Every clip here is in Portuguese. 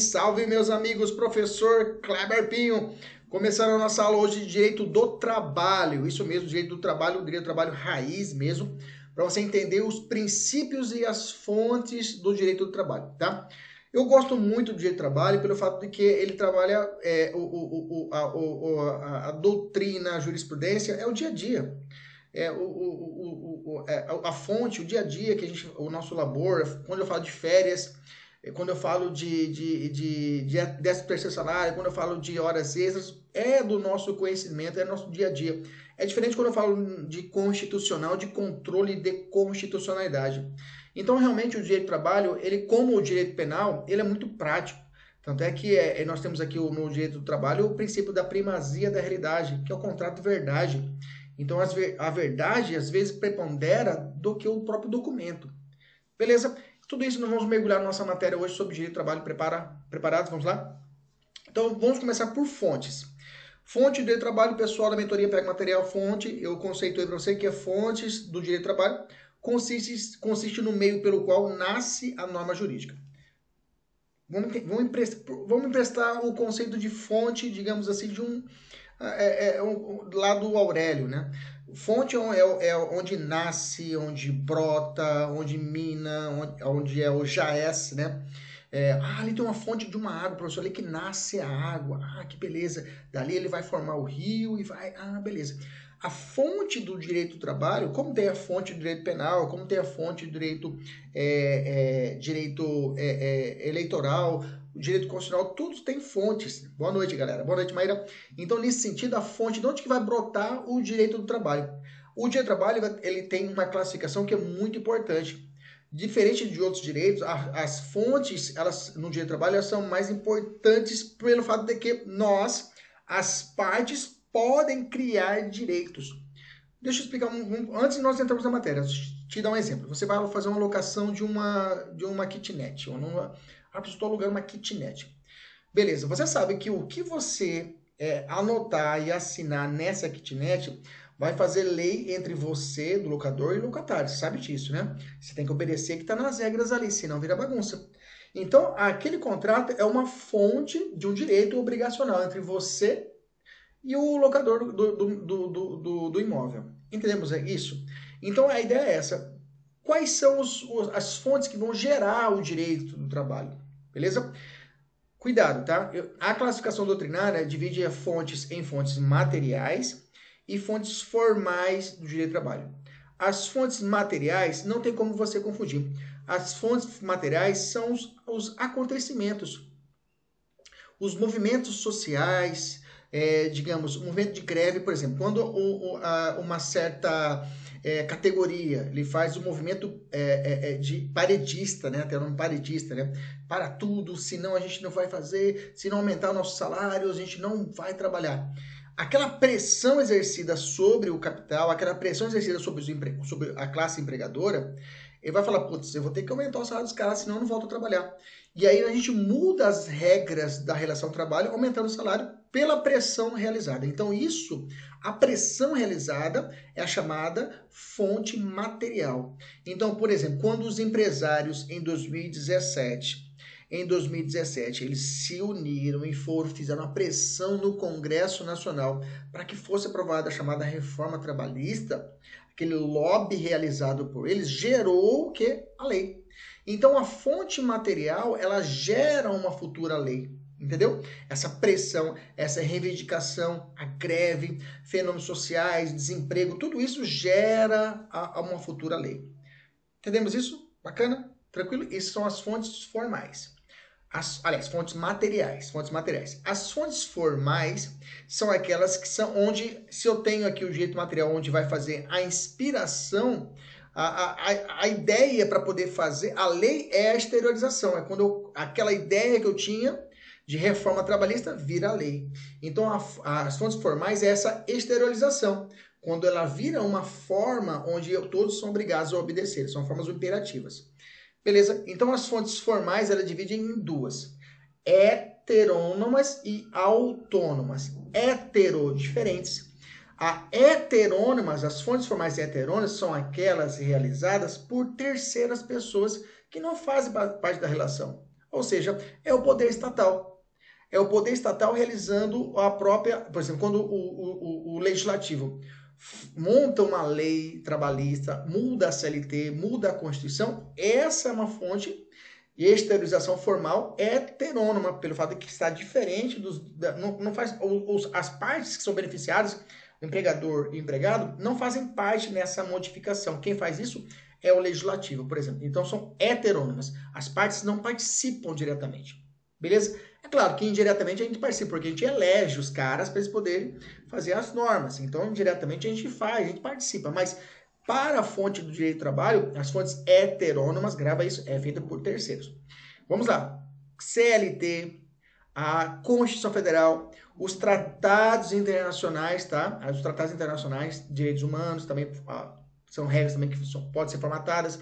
Salve, meus amigos, professor Kleber Pinho. Começando a nossa aula hoje de Direito do Trabalho. Isso mesmo, Direito do Trabalho, Direito do Trabalho raiz mesmo, para você entender os princípios e as fontes do Direito do Trabalho, tá? Eu gosto muito do Direito do Trabalho pelo fato de que ele trabalha é, o, o, o, a, a, a doutrina, a jurisprudência, é o dia a dia é, o, o, o, é, a fonte, o dia a dia que a gente, o nosso labor, quando eu falo de férias, quando eu falo de, de, de, de terceiro salário, quando eu falo de horas extras, é do nosso conhecimento, é do nosso dia a dia. É diferente quando eu falo de constitucional, de controle de constitucionalidade. Então, realmente, o direito do trabalho, ele, como o direito penal, ele é muito prático. Tanto é que é, nós temos aqui no direito do trabalho o princípio da primazia da realidade, que é o contrato de verdade. Então, a verdade às vezes prepondera do que o próprio documento. Beleza? Tudo isso nós vamos mergulhar na nossa matéria hoje sobre direito de trabalho. Prepara, preparados? Vamos lá? Então, vamos começar por fontes. Fonte de trabalho, pessoal da mentoria pega material, fonte, eu conceituei para você que é fontes do direito de trabalho, consiste, consiste no meio pelo qual nasce a norma jurídica. Vamos, vamos, emprestar, vamos emprestar o conceito de fonte, digamos assim, de um, é, é, é um, lá do Aurélio, né? Fonte é, é, é, onde nasce, onde brota, onde mina, onde, onde é o jaes, né? É, ah, ali tem uma fonte de uma água, professor, ali que nasce a água. Ah, que beleza. Dali ele vai formar o rio e vai. Ah, beleza. A fonte do direito do trabalho, como tem a fonte do direito penal, como tem a fonte do direito, é, é, direito é, é, eleitoral, o direito constitucional, tudo tem fontes. Boa noite, galera. Boa noite, Maíra. Então, nesse sentido, a fonte, de onde que vai brotar o direito do trabalho? O direito do trabalho, ele tem uma classificação que é muito importante. Diferente de outros direitos, as fontes, elas no direito do trabalho, elas são mais importantes pelo fato de que nós, as partes, podem criar direitos. Deixa eu explicar um, um, antes de nós entrarmos na matéria. Te dar um exemplo. Você vai fazer uma locação de uma de uma kitnet, ou numa, estou alugando uma kitnet. Beleza, você sabe que o que você é, anotar e assinar nessa kitnet vai fazer lei entre você, do locador, e locatário. Você sabe disso, né? Você tem que obedecer que está nas regras ali, senão vira bagunça. Então, aquele contrato é uma fonte de um direito obrigacional entre você e o locador do, do, do, do, imóvel. Entendemos isso? Então, a ideia é essa. Quais são os, as fontes que vão gerar o direito do trabalho? Beleza? Cuidado, tá? A classificação doutrinária divide fontes em fontes materiais e fontes formais do direito do trabalho. As fontes materiais não tem como você confundir. As fontes materiais são os, os acontecimentos, os movimentos sociais, é, digamos, o movimento de greve, por exemplo, quando o, o, a, uma certa é, categoria, ele faz o movimento é, é, é, de paredista, né? Até nome paredista, né? Para tudo, senão a gente não vai fazer, se não aumentar o nosso salário, a gente não vai trabalhar. Aquela pressão exercida sobre o capital, aquela pressão exercida sobre, os sobre a classe empregadora, ele vai falar, putz, eu vou ter que aumentar o salário dos caras, senão eu não volto a trabalhar. E aí a gente muda as regras da relação trabalho, aumentando o salário pela pressão realizada. Então, isso, a pressão realizada é a chamada fonte material. Então, por exemplo, quando os empresários em 2017 em 2017, eles se uniram e foram, fizeram uma pressão no Congresso Nacional para que fosse aprovada a chamada reforma trabalhista, aquele lobby realizado por eles gerou o que? A lei. Então a fonte material, ela gera uma futura lei. Entendeu? Essa pressão, essa reivindicação, a greve, fenômenos sociais, desemprego, tudo isso gera a, a uma futura lei. Entendemos isso? Bacana? Tranquilo? Essas são as fontes formais. As, aliás, fontes materiais, fontes materiais. As fontes formais são aquelas que são onde, se eu tenho aqui o jeito material onde vai fazer a inspiração, a, a, a ideia para poder fazer, a lei é a exteriorização, é quando eu, aquela ideia que eu tinha de reforma trabalhista vira lei. Então, a, as fontes formais é essa exteriorização, quando ela vira uma forma onde todos são obrigados a obedecer, são formas imperativas. Beleza? Então, as fontes formais ela dividem em duas: heterônomas e autônomas. Hetero, diferentes. A heterônomas, as fontes formais heterônomas, são aquelas realizadas por terceiras pessoas que não fazem parte da relação. Ou seja, é o poder estatal. É o poder estatal realizando a própria. Por exemplo, quando o, o, o legislativo monta uma lei trabalhista, muda a CLT, muda a Constituição, essa é uma fonte exteriorização formal heterônoma, pelo fato de que está diferente dos. Não, não faz, os, as partes que são beneficiadas, empregador e empregado, não fazem parte nessa modificação. Quem faz isso é o legislativo, por exemplo. Então são heterônomas. As partes não participam diretamente. Beleza? É claro que indiretamente a gente participa, porque a gente elege os caras para eles poderem fazer as normas. Então, indiretamente a gente faz, a gente participa. Mas para a fonte do direito do trabalho, as fontes heterônomas, grava isso, é feita por terceiros. Vamos lá. CLT, a Constituição Federal, os tratados internacionais, tá? Os tratados internacionais direitos humanos também ah, são regras também que podem ser formatadas.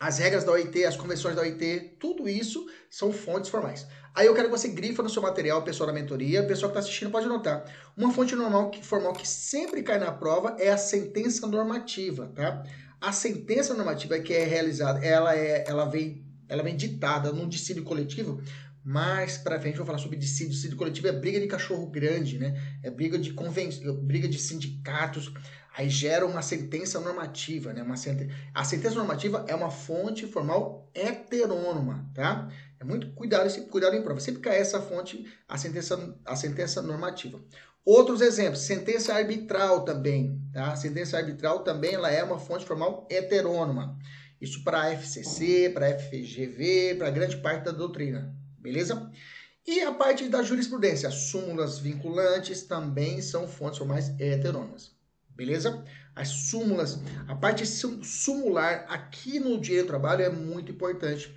As regras da OIT, as convenções da OIT, tudo isso são fontes formais. Aí eu quero que você grifa no seu material, pessoal da mentoria, pessoal que está assistindo pode anotar. Uma fonte normal, formal que sempre cai na prova é a sentença normativa, tá? A sentença normativa que é realizada, ela, é, ela, vem, ela vem ditada num dissídio coletivo, mais para frente eu vou falar sobre dissídio. Dissídio coletivo é briga de cachorro grande, né? É briga de conven... briga de sindicatos. Aí gera uma sentença normativa, né? Uma sent... A sentença normativa é uma fonte formal heterônoma, tá? É muito cuidado, esse cuidado em prova. Sempre cai essa fonte, a sentença, a sentença normativa. Outros exemplos, sentença arbitral também, tá? Sentença arbitral também ela é uma fonte formal heterônoma. Isso para a FCC, para a FGV, para grande parte da doutrina, beleza? E a parte da jurisprudência, súmulas vinculantes também são fontes formais heterônomas, beleza? As súmulas, a parte sumular aqui no direito do trabalho é muito importante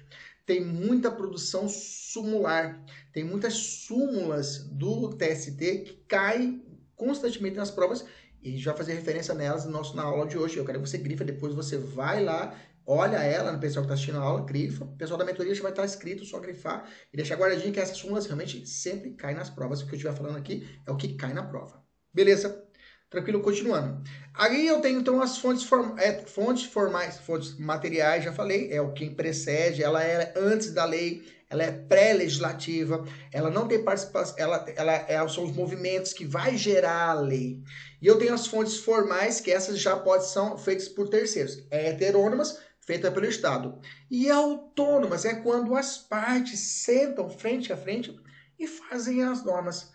tem muita produção sumular, tem muitas súmulas do TST que caem constantemente nas provas e vai fazer referência nelas no nosso, na aula de hoje. Eu quero que você grifa, depois você vai lá, olha ela no pessoal que está assistindo a aula, grifa. O pessoal da mentoria vai estar escrito, só grifar e deixar guardadinho que essas súmulas realmente sempre caem nas provas. O que eu estiver falando aqui é o que cai na prova. Beleza? Tranquilo, continuando. Aí eu tenho então as fontes, form é, fontes formais, fontes materiais, já falei, é o que precede, ela é antes da lei, ela é pré-legislativa, ela não tem participação, ela, ela é, são os movimentos que vai gerar a lei. E eu tenho as fontes formais, que essas já podem ser feitas por terceiros, é heterônomas, feita pelo Estado. E autônomas é quando as partes sentam frente a frente e fazem as normas,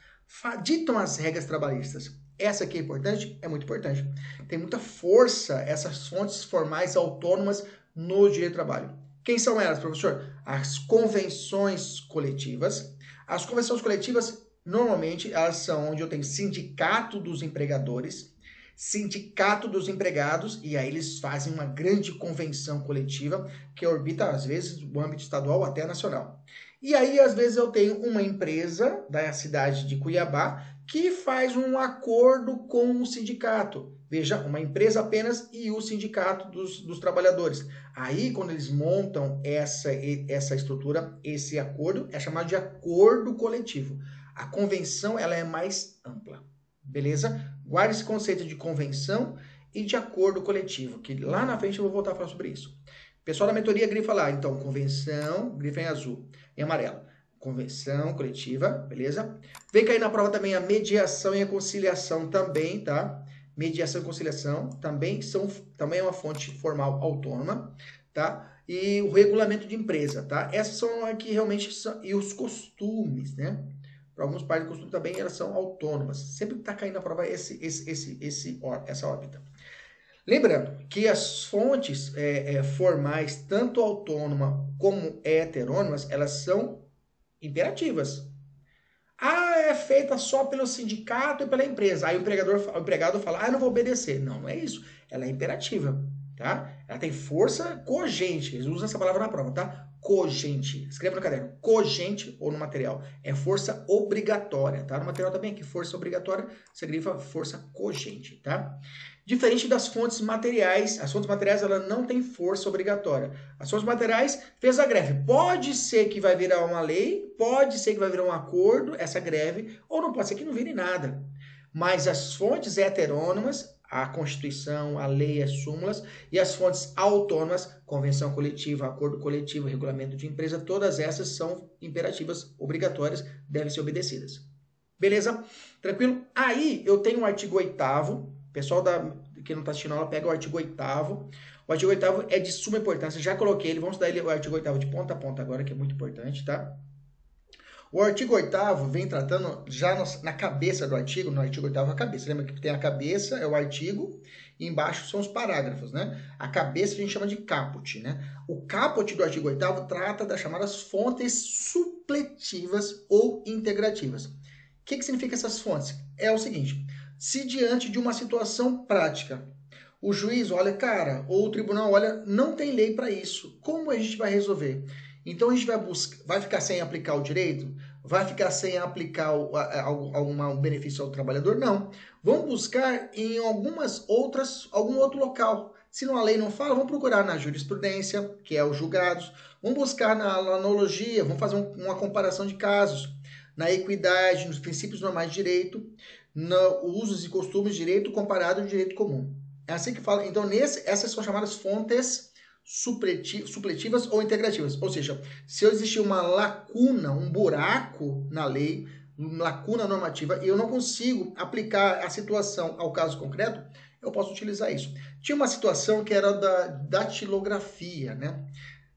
ditam as regras trabalhistas. Essa aqui é importante? É muito importante. Tem muita força essas fontes formais autônomas no direito do trabalho. Quem são elas, professor? As convenções coletivas. As convenções coletivas, normalmente, elas são onde eu tenho sindicato dos empregadores, sindicato dos empregados, e aí eles fazem uma grande convenção coletiva que orbita, às vezes, o âmbito estadual até nacional. E aí, às vezes, eu tenho uma empresa da cidade de Cuiabá que faz um acordo com o sindicato. Veja, uma empresa apenas e o sindicato dos, dos trabalhadores. Aí, quando eles montam essa, essa estrutura, esse acordo, é chamado de acordo coletivo. A convenção ela é mais ampla. Beleza? Guarde esse conceito de convenção e de acordo coletivo, que lá na frente eu vou voltar a falar sobre isso. Pessoal da mentoria grifa lá, então, convenção, grifa em azul, em amarelo convenção coletiva, beleza? Vem cair na prova também a mediação e a conciliação também, tá? Mediação e conciliação também são também é uma fonte formal autônoma, tá? E o regulamento de empresa, tá? Essas são aqui realmente e os costumes, né? Para alguns países de costume também elas são autônomas. Sempre está caindo na prova esse, esse, esse, esse, essa órbita. Lembrando que as fontes é, é, formais, tanto autônoma como heterônomas, elas são imperativas. Ah, é feita só pelo sindicato e pela empresa. Aí o empregador, o empregado fala, ah, eu não vou obedecer. Não, não é isso. Ela é imperativa, tá? Ela tem força cogente. Eles usam essa palavra na prova, tá? Cogente. Escreva no caderno. Cogente ou no material. É força obrigatória, tá? No material também aqui, força obrigatória, grifa força cogente, tá? Diferente das fontes materiais, as fontes materiais ela não tem força obrigatória. As fontes materiais fez a greve. Pode ser que vai virar uma lei, pode ser que vai virar um acordo, essa greve, ou não pode ser que não vire nada. Mas as fontes heterônomas, a Constituição, a lei, as súmulas e as fontes autônomas, convenção coletiva, acordo coletivo, regulamento de empresa, todas essas são imperativas, obrigatórias, devem ser obedecidas. Beleza? Tranquilo? Aí eu tenho o artigo 8 pessoal da, que não está assistindo aula, pega o artigo 8 O artigo 8 é de suma importância, já coloquei ele, vamos estudar ele, o artigo 8 de ponta a ponta agora, que é muito importante, tá? O artigo 8 vem tratando já na cabeça do artigo, no artigo 8 a cabeça. Lembra que tem a cabeça, é o artigo, e embaixo são os parágrafos, né? A cabeça a gente chama de caput, né? O caput do artigo 8 trata das chamadas fontes supletivas ou integrativas. O que, que significa essas fontes? É o seguinte, se diante de uma situação prática, o juiz olha, cara, ou o tribunal olha, não tem lei para isso, como a gente vai resolver? Então a gente vai buscar, vai ficar sem aplicar o direito? Vai ficar sem aplicar algum benefício ao trabalhador? Não. Vamos buscar em algumas outras, algum outro local. Se a lei não fala, vamos procurar na jurisprudência, que é os julgados. Vamos buscar na analogia, vamos fazer um, uma comparação de casos. Na equidade, nos princípios normais de direito, nos usos e costumes de direito comparado ao direito comum. É assim que fala. Então, nesse, essas são chamadas fontes supletivas ou integrativas. Ou seja, se existir uma lacuna, um buraco na lei, lacuna normativa, e eu não consigo aplicar a situação ao caso concreto, eu posso utilizar isso. Tinha uma situação que era da datilografia, né?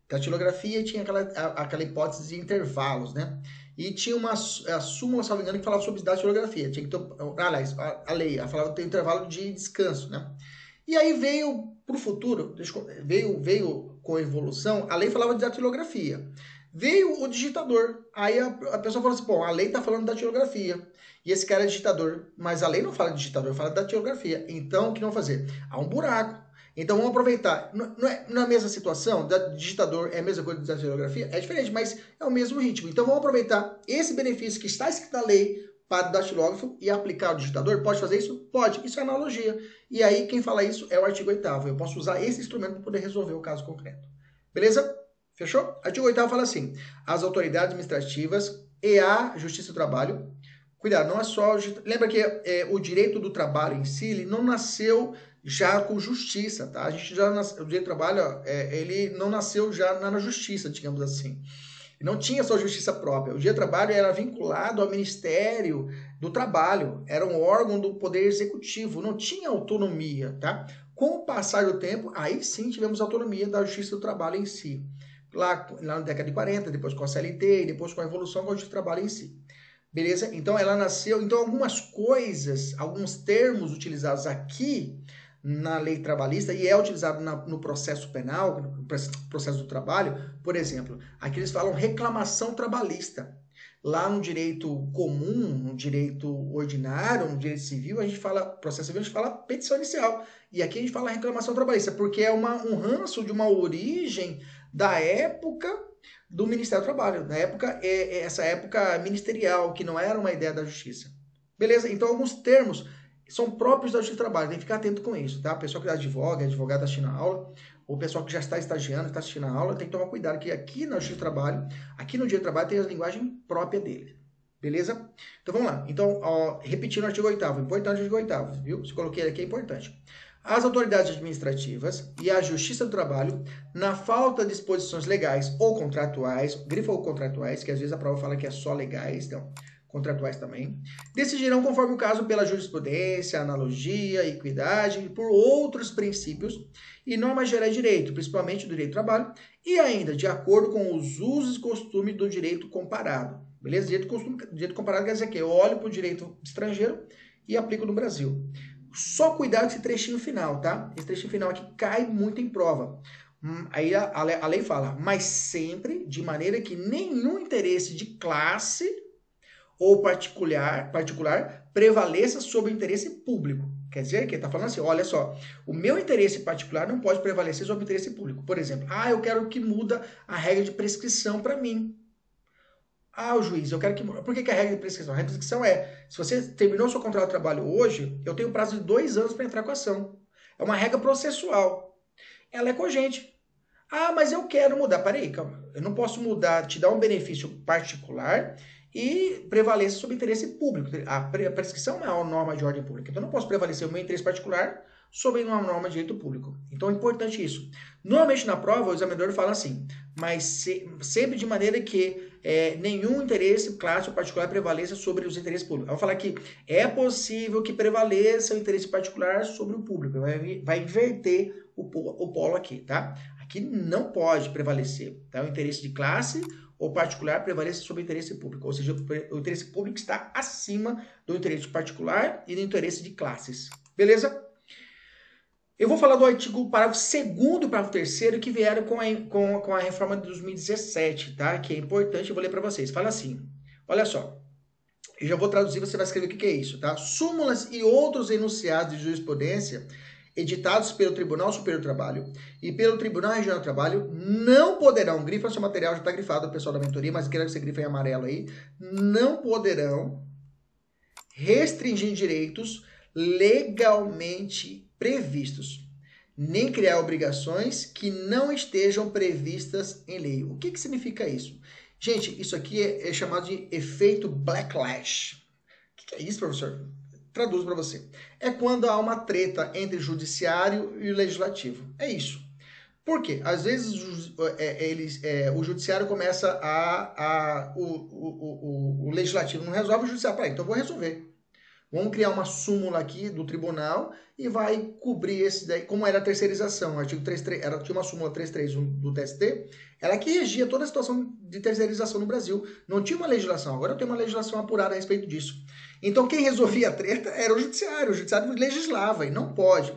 Datilografia tinha aquela, aquela hipótese de intervalos, né? E tinha uma a súmula, salvo engano, que falava sobre datilografia. Tinha que ter, aliás, a, a lei, ela falava tem intervalo de descanso, né? E aí veio para o futuro, veio, veio com a evolução, a lei falava de datilografia. Veio o digitador. Aí a, a pessoa falou assim: bom, a lei está falando da datilografia. E esse cara é digitador. Mas a lei não fala de digitador, fala da datilografia. Então, o que não fazer? Há um buraco. Então vamos aproveitar. Não é na é mesma situação, da digitador é a mesma coisa da datilografia? É diferente, mas é o mesmo ritmo. Então vamos aproveitar esse benefício que está escrito na lei para o datilógrafo e aplicar o digitador? Pode fazer isso? Pode. Isso é analogia. E aí, quem fala isso é o artigo 8 Eu posso usar esse instrumento para poder resolver o caso concreto. Beleza? Fechou? Artigo 8 fala assim: as autoridades administrativas e a Justiça do Trabalho. Cuidado, não é só. Lembra que é, o direito do trabalho em si ele não nasceu já com justiça, tá? A gente já o direito do trabalho, é, ele não nasceu já na justiça, digamos assim não tinha sua justiça própria. O dia do trabalho era vinculado ao Ministério do Trabalho, era um órgão do Poder Executivo, não tinha autonomia, tá? Com o passar do tempo, aí sim tivemos autonomia da Justiça do Trabalho em si. Lá, lá na década de 40, depois com a CLT, depois com a evolução com a Justiça do Trabalho em si. Beleza? Então ela nasceu. Então, algumas coisas, alguns termos utilizados aqui na lei trabalhista e é utilizado na, no processo penal, no processo do trabalho, por exemplo, aqui eles falam reclamação trabalhista. Lá no direito comum, no direito ordinário, no direito civil, a gente fala, processo civil, a gente fala petição inicial. E aqui a gente fala reclamação trabalhista, porque é uma, um ranço de uma origem da época do Ministério do Trabalho, na época, é, é essa época ministerial, que não era uma ideia da justiça. Beleza? Então, alguns termos são próprios da justiça do trabalho, tem que ficar atento com isso, tá? A pessoa que advoga, advogado está assistindo a aula, ou o pessoal que já está estagiando, está assistindo a aula, tem que tomar cuidado, que aqui na justiça do trabalho, aqui no dia do trabalho, tem a linguagem própria dele. Beleza? Então vamos lá. Então, ó, repetindo o artigo 8 importante o artigo 8 viu? Se coloquei aqui é importante. As autoridades administrativas e a Justiça do Trabalho, na falta de disposições legais ou contratuais, grifa ou contratuais, que às vezes a prova fala que é só legais, então contratuais também, decidirão conforme o caso pela jurisprudência, analogia, equidade e por outros princípios e normas gerais de direito, principalmente do direito do trabalho, e ainda de acordo com os usos e costumes do direito comparado. Beleza? Direito, costume, direito comparado quer dizer que eu olho para o direito estrangeiro e aplico no Brasil. Só cuidado com esse trechinho final, tá? Esse trechinho final aqui cai muito em prova. Hum, aí a, a lei fala, mas sempre de maneira que nenhum interesse de classe ou particular, particular prevaleça sobre o interesse público. Quer dizer que está falando assim, olha só, o meu interesse particular não pode prevalecer sobre o interesse público. Por exemplo, ah, eu quero que muda a regra de prescrição para mim. Ah, o juiz, eu quero que Por que, que a regra de prescrição? A regra de prescrição é, se você terminou seu contrato de trabalho hoje, eu tenho prazo de dois anos para entrar com a ação. É uma regra processual. Ela é cogente. Ah, mas eu quero mudar. Peraí, calma. Eu não posso mudar, te dar um benefício particular e prevaleça sobre o interesse público. A prescrição é uma norma de ordem pública. Então, eu não posso prevalecer o meu interesse particular sobre uma norma de direito público. Então, é importante isso. Normalmente, na prova, o examinador fala assim, mas se, sempre de maneira que é, nenhum interesse clássico particular prevaleça sobre os interesses públicos. Eu vou falar que é possível que prevaleça o interesse particular sobre o público. Vai, vai inverter o, o polo aqui, tá? Aqui não pode prevalecer tá? o interesse de classe ou particular prevaleça sobre o interesse público. Ou seja, o interesse público está acima do interesse particular e do interesse de classes. Beleza? Eu vou falar do artigo parágrafo 2 e parágrafo 3 que vieram com a, com, com a reforma de 2017, tá? Que é importante, eu vou ler para vocês. Fala assim, olha só. Eu já vou traduzir, você vai escrever o que, que é isso, tá? Súmulas e outros enunciados de jurisprudência editados pelo Tribunal Superior do Trabalho e pelo Tribunal Regional do Trabalho não poderão, grifa seu material, já está grifado o pessoal da mentoria, mas quero que você grife em amarelo aí, não poderão restringir direitos legalmente previstos, nem criar obrigações que não estejam previstas em lei. O que, que significa isso? Gente, isso aqui é, é chamado de efeito backlash. O que, que é isso, professor? Traduzo para você. É quando há uma treta entre o judiciário e o legislativo. É isso. Por quê? Às vezes é, eles, é, o judiciário começa a. a o, o, o, o, legislativo não resolve, o judiciário. Peraí, então eu vou resolver. Vamos criar uma súmula aqui do tribunal e vai cobrir esse daí, como era a terceirização, o artigo 33, era, tinha uma súmula 331 do TST, ela que regia toda a situação de terceirização no Brasil. Não tinha uma legislação, agora tem uma legislação apurada a respeito disso. Então quem resolvia a treta era o judiciário, o judiciário legislava e não pode.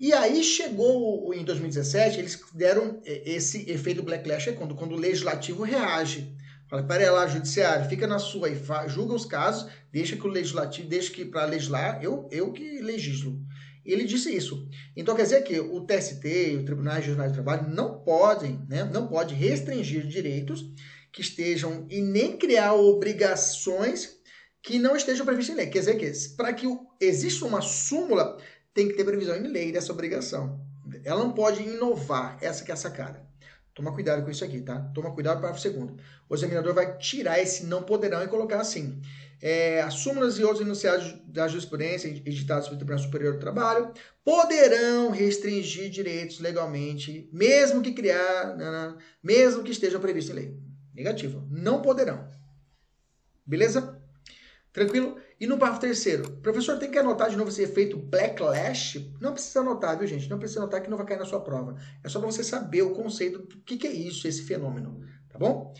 E aí chegou em 2017, eles deram esse efeito backlash, é quando, quando o legislativo reage. Fala, peraí lá, judiciário, fica na sua e julga os casos, deixa que o legislativo, deixa que para legislar, eu, eu que legislo. Ele disse isso. Então quer dizer que o TST o Tribunal Regional de Trabalho não podem, né, não pode restringir direitos que estejam e nem criar obrigações que não estejam previstas em lei. Quer dizer que para que exista uma súmula, tem que ter previsão em lei dessa obrigação. Ela não pode inovar, essa que é a sacada. Toma cuidado com isso aqui, tá? Toma cuidado para o segundo. O examinador vai tirar esse não poderão e colocar assim. É, as súmulas e outros enunciados da jurisprudência editados pelo Tribunal Superior do Trabalho poderão restringir direitos legalmente, mesmo que criar, não, não, mesmo que estejam previstos em lei. Negativo. Não poderão. Beleza? Tranquilo? E no parágrafo terceiro, professor, tem que anotar de novo esse efeito backlash? Não precisa anotar, viu, gente? Não precisa anotar que não vai cair na sua prova. É só para você saber o conceito do que, que é isso, esse fenômeno. Tá bom?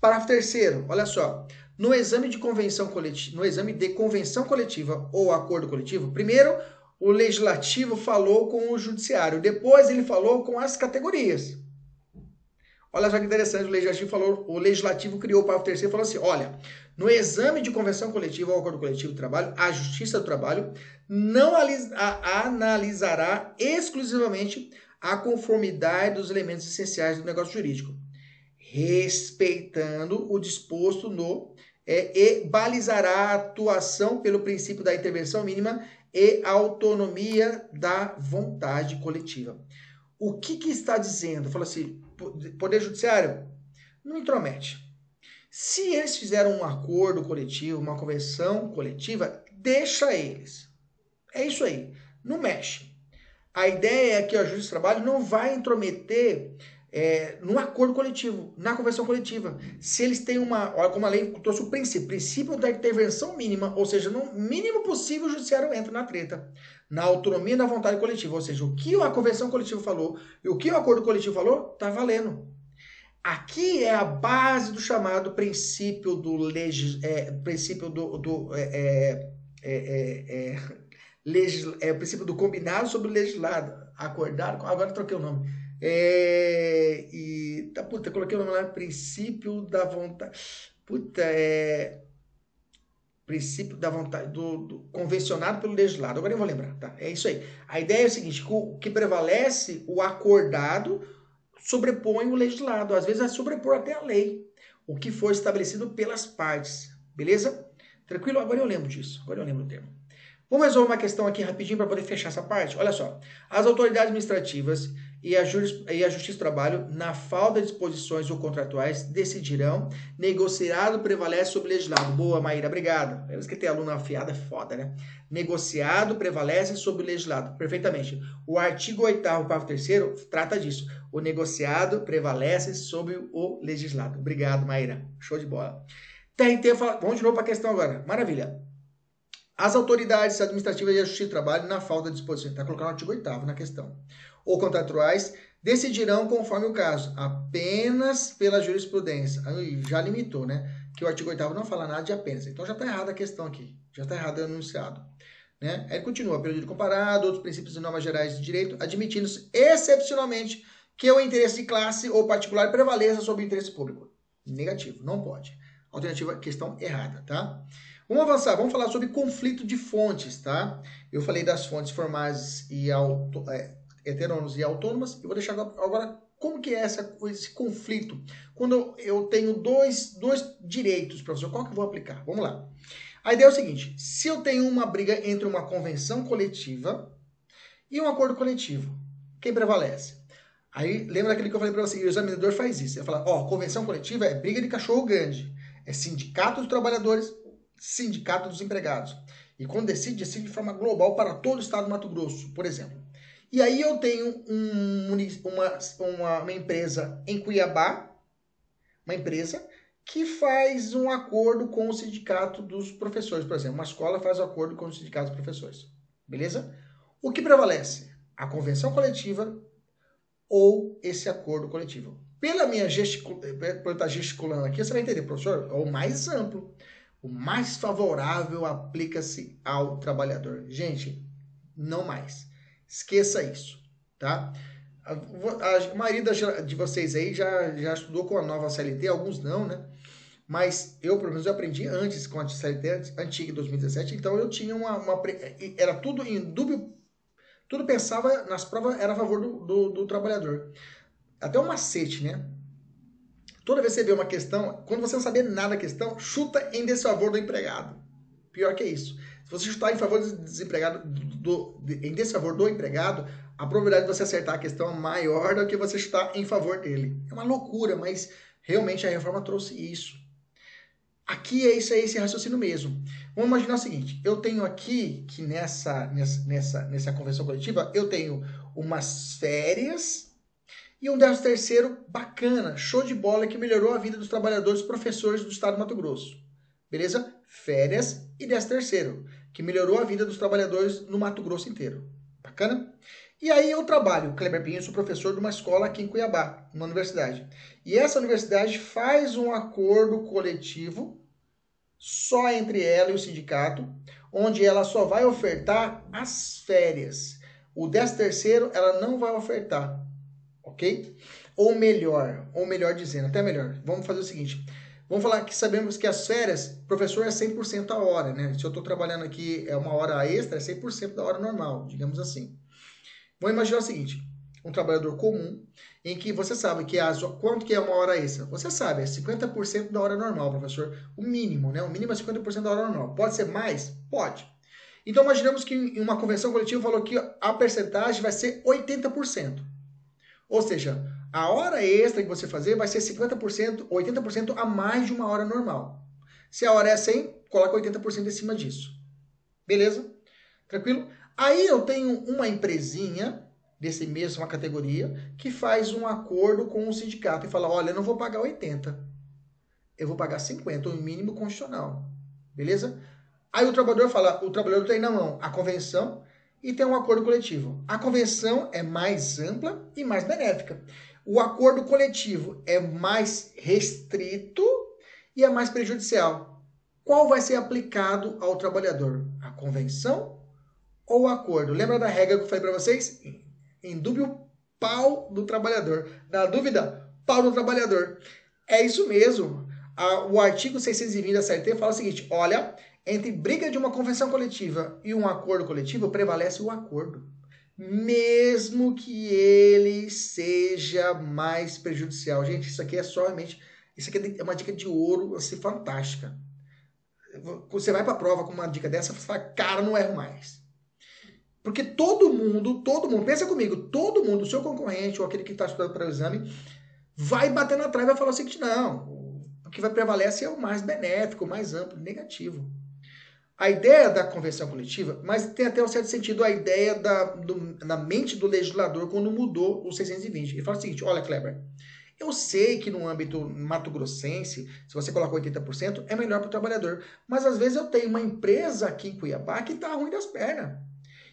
Parágrafo terceiro, olha só. No exame de convenção coletiva, no exame de convenção coletiva ou acordo coletivo, primeiro o legislativo falou com o judiciário, depois ele falou com as categorias. Olha só que interessante, o legislativo falou, o legislativo criou o parágrafo terceiro falou assim: olha, no exame de convenção coletiva ou acordo coletivo de trabalho, a Justiça do Trabalho não analisará exclusivamente a conformidade dos elementos essenciais do negócio jurídico, respeitando o disposto no é, e balizará a atuação pelo princípio da intervenção mínima e autonomia da vontade coletiva. O que, que está dizendo? Fala assim, Poder Judiciário não intromete. Se eles fizeram um acordo coletivo, uma convenção coletiva, deixa eles. É isso aí. Não mexe. A ideia é que o juiz de trabalho não vai intrometer é, no acordo coletivo, na convenção coletiva. Se eles têm uma. Olha como a lei trouxe o princípio, princípio da intervenção mínima, ou seja, no mínimo possível o judiciário entra na treta. Na autonomia da vontade coletiva, ou seja, o que a convenção coletiva falou e o que o acordo coletivo falou, tá valendo. Aqui é a base do chamado princípio do legis, é, princípio do, do é, é, é, é, legis, é, princípio do combinado sobre o legislado, acordado, agora troquei o nome é, e. Tá, puta, coloquei o nome lá, princípio da vontade. Puta, é. Princípio da vontade, do, do, convencionado pelo legislado. Agora eu vou lembrar, tá? É isso aí. A ideia é o seguinte: o que prevalece, o acordado sobrepõe o legislado. Às vezes é sobrepor até a lei. O que foi estabelecido pelas partes. Beleza? Tranquilo? Agora eu lembro disso. Agora eu lembro do termo. Vamos resolver uma questão aqui rapidinho para poder fechar essa parte. Olha só. As autoridades administrativas e a, e a Justiça do Trabalho, na falta de disposições ou contratuais, decidirão. Negociado prevalece sobre legislado. Boa, Maíra, obrigado. Parece que ter aluno afiado é foda, né? Negociado prevalece sobre legislado. Perfeitamente. O artigo 8 parágrafo 3 trata disso. O negociado prevalece sobre o legislado. Obrigado, Maíra. Show de bola. TRT, fala... vamos de novo para a questão agora. Maravilha. As autoridades administrativas e a Justiça do Trabalho, na falta de disposição, está colocando o artigo 8 na questão, ou contratuais, decidirão conforme o caso, apenas pela jurisprudência. Já limitou, né? Que o artigo 8 não fala nada de apenas. Então já está errada a questão aqui. Já está errado o enunciado. Né? Aí continua, período comparado, outros princípios e normas gerais de direito, admitindo-se excepcionalmente que o interesse de classe ou particular prevaleça sobre o interesse público. Negativo, não pode. Alternativa, questão errada, tá? Vamos avançar, vamos falar sobre conflito de fontes, tá? Eu falei das fontes formais e auto, é, heterônomas e autônomas, e vou deixar agora como que é essa, esse conflito. Quando eu tenho dois, dois direitos, professor, qual que eu vou aplicar? Vamos lá. A ideia é o seguinte, se eu tenho uma briga entre uma convenção coletiva e um acordo coletivo, quem prevalece? Aí, lembra daquele que eu falei para você, o examinador faz isso. Ele fala, ó, convenção coletiva é briga de cachorro grande. É sindicato dos trabalhadores sindicato dos empregados. E quando decide, decide de forma global para todo o estado do Mato Grosso, por exemplo. E aí eu tenho um, uma, uma, uma empresa em Cuiabá, uma empresa que faz um acordo com o sindicato dos professores, por exemplo. Uma escola faz um acordo com o sindicato dos professores. Beleza? O que prevalece? A convenção coletiva ou esse acordo coletivo? Pela minha gesticul... por estar gesticulando aqui, você vai entender, professor, é o mais amplo. O mais favorável aplica-se ao trabalhador. Gente, não mais. Esqueça isso, tá? A, maioria de vocês aí já, já estudou com a nova CLT, alguns não, né? Mas eu, pelo menos, eu aprendi antes com a CLT antiga, em 2017, então eu tinha uma, uma Era tudo em dúvida, tudo pensava nas provas, era a favor do, do, do trabalhador. Até um macete, né? Toda vez que você vê uma questão, quando você não saber nada da questão, chuta em desfavor do empregado. Pior que isso. Se você chutar em favor do desempregado, do, do, em desfavor do empregado, a probabilidade de você acertar a questão é maior do que você chutar em favor dele. É uma loucura, mas realmente a reforma trouxe isso. Aqui é isso, é esse raciocínio mesmo. Vamos imaginar o seguinte: eu tenho aqui que nessa, nessa, nessa, nessa convenção coletiva, eu tenho umas férias e um décimo terceiro bacana, show de bola, que melhorou a vida dos trabalhadores professores do estado do Mato Grosso. Beleza? Férias e décimo terceiro, que melhorou a vida dos trabalhadores no Mato Grosso inteiro. Bacana? E aí eu trabalho, Kleber Pinho, sou professor de uma escola aqui em Cuiabá, uma universidade. E essa universidade faz um acordo coletivo só entre ela e o sindicato, onde ela só vai ofertar as férias. O 13 terceiro ela não vai ofertar ok? Ou melhor, ou melhor dizendo, até melhor, vamos fazer o seguinte. Vamos falar que sabemos que as férias, professor é 100% a hora, né? Se eu estou trabalhando aqui é uma hora extra, é 100% da hora normal, digamos assim. Vamos imaginar o seguinte, um trabalhador comum, em que você sabe que as, quanto que é uma hora extra? Você sabe, é 50% da hora normal, professor. O mínimo, né? O mínimo é 50% da hora normal. Pode ser mais? Pode. Então, imaginamos que em uma convenção coletiva falou que a percentagem vai ser 80%. Ou seja, a hora extra que você fazer vai ser 50%, 80% a mais de uma hora normal. Se a hora é 100, coloca 80% em cima disso. Beleza? Tranquilo? Aí eu tenho uma empresinha desse mesma categoria que faz um acordo com o sindicato e fala: "Olha, eu não vou pagar 80. Eu vou pagar 50, o mínimo constitucional". Beleza? Aí o trabalhador fala, o trabalhador tem na mão a convenção e tem um acordo coletivo. A convenção é mais ampla e mais benéfica. O acordo coletivo é mais restrito e é mais prejudicial. Qual vai ser aplicado ao trabalhador? A convenção ou o acordo? Lembra da regra que eu falei para vocês? Em dúvida, pau do trabalhador. Na dúvida, pau do trabalhador. É isso mesmo. O artigo 620 da CLT fala o seguinte: olha, entre briga de uma convenção coletiva e um acordo coletivo, prevalece o acordo. Mesmo que ele seja mais prejudicial. Gente, isso aqui é somente. Isso aqui é uma dica de ouro, assim, fantástica. Você vai para a prova com uma dica dessa, você fala, cara, não erro mais. Porque todo mundo, todo mundo, pensa comigo, todo mundo, seu concorrente ou aquele que está estudando para o exame, vai bater na trave e vai falar o seguinte: não, o que vai prevalecer é o mais benéfico, o mais amplo, negativo. A ideia da convenção coletiva, mas tem até um certo sentido a ideia da, do, na mente do legislador quando mudou o 620. Ele fala o seguinte: olha, Kleber, eu sei que no âmbito mato-grossense, se você coloca 80%, é melhor para o trabalhador. Mas às vezes eu tenho uma empresa aqui em Cuiabá que está ruim das pernas.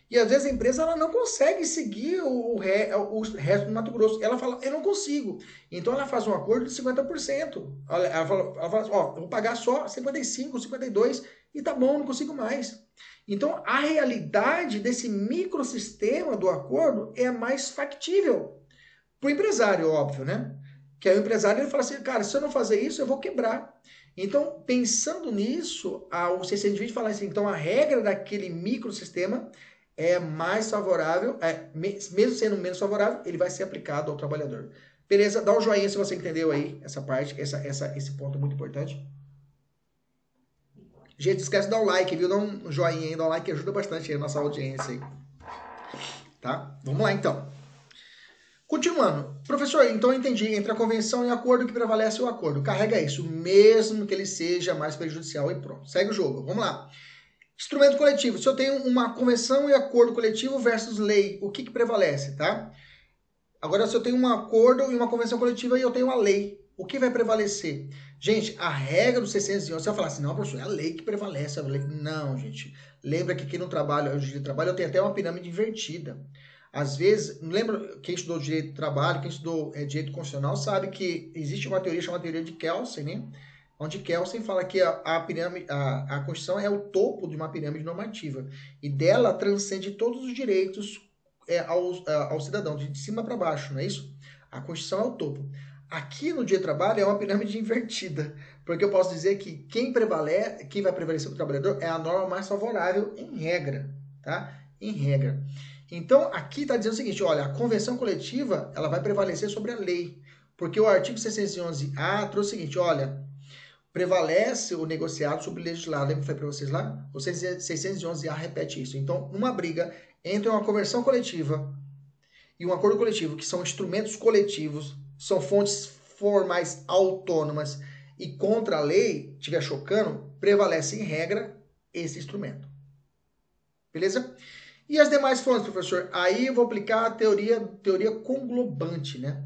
E às vezes a empresa ela não consegue seguir o, o resto do Mato Grosso. Ela fala, eu não consigo. Então ela faz um acordo de 50%. Ela fala, ela fala ó, vou pagar só 55%, 52%, e tá bom, não consigo mais. Então a realidade desse microsistema do acordo é mais factível. Para o empresário, óbvio, né? Que aí o empresário ele fala assim, cara, se eu não fazer isso, eu vou quebrar. Então, pensando nisso, a, o 620 fala assim, então a regra daquele microsistema é mais favorável, é, mesmo sendo menos favorável, ele vai ser aplicado ao trabalhador. Beleza? Dá um joinha se você entendeu aí essa parte, essa, essa, esse ponto muito importante. Gente, esquece de dar um like, viu? Dá um joinha aí, dá um like, ajuda bastante a nossa audiência aí. Tá? Vamos lá então. Continuando. Professor, então eu entendi. Entre a convenção e o acordo, que prevalece o acordo. Carrega isso, mesmo que ele seja mais prejudicial e pronto. Segue o jogo. Vamos lá. Instrumento coletivo. Se eu tenho uma convenção e acordo coletivo versus lei, o que, que prevalece, tá? Agora, se eu tenho um acordo e uma convenção coletiva e eu tenho a lei, o que vai prevalecer? Gente, a regra do 611, você vai falar assim, não, professor, é a lei que prevalece. A lei. Não, gente. Lembra que aqui no trabalho, no direito de trabalho, eu tenho até uma pirâmide invertida. Às vezes, lembra, quem estudou direito de trabalho, quem estudou é, direito constitucional, sabe que existe uma teoria chamada teoria de Kelsen, né? onde Kelsen fala que a, a, pirâmide, a, a Constituição é o topo de uma pirâmide normativa e dela transcende todos os direitos é, ao, ao cidadão, de cima para baixo, não é isso? A Constituição é o topo. Aqui no dia de trabalho é uma pirâmide invertida, porque eu posso dizer que quem prevalece, quem vai prevalecer para o trabalhador é a norma mais favorável em regra, tá? Em regra. Então aqui está dizendo o seguinte, olha, a convenção coletiva ela vai prevalecer sobre a lei, porque o artigo 611-A trouxe o seguinte, olha, prevalece o negociado sobre o legislado. Lembra que falei para vocês lá? O 611A repete isso. Então, numa briga entre uma conversão coletiva e um acordo coletivo, que são instrumentos coletivos, são fontes formais autônomas e contra a lei, estiver chocando, prevalece em regra esse instrumento. Beleza? E as demais fontes, professor? Aí eu vou aplicar a teoria, teoria conglobante, né?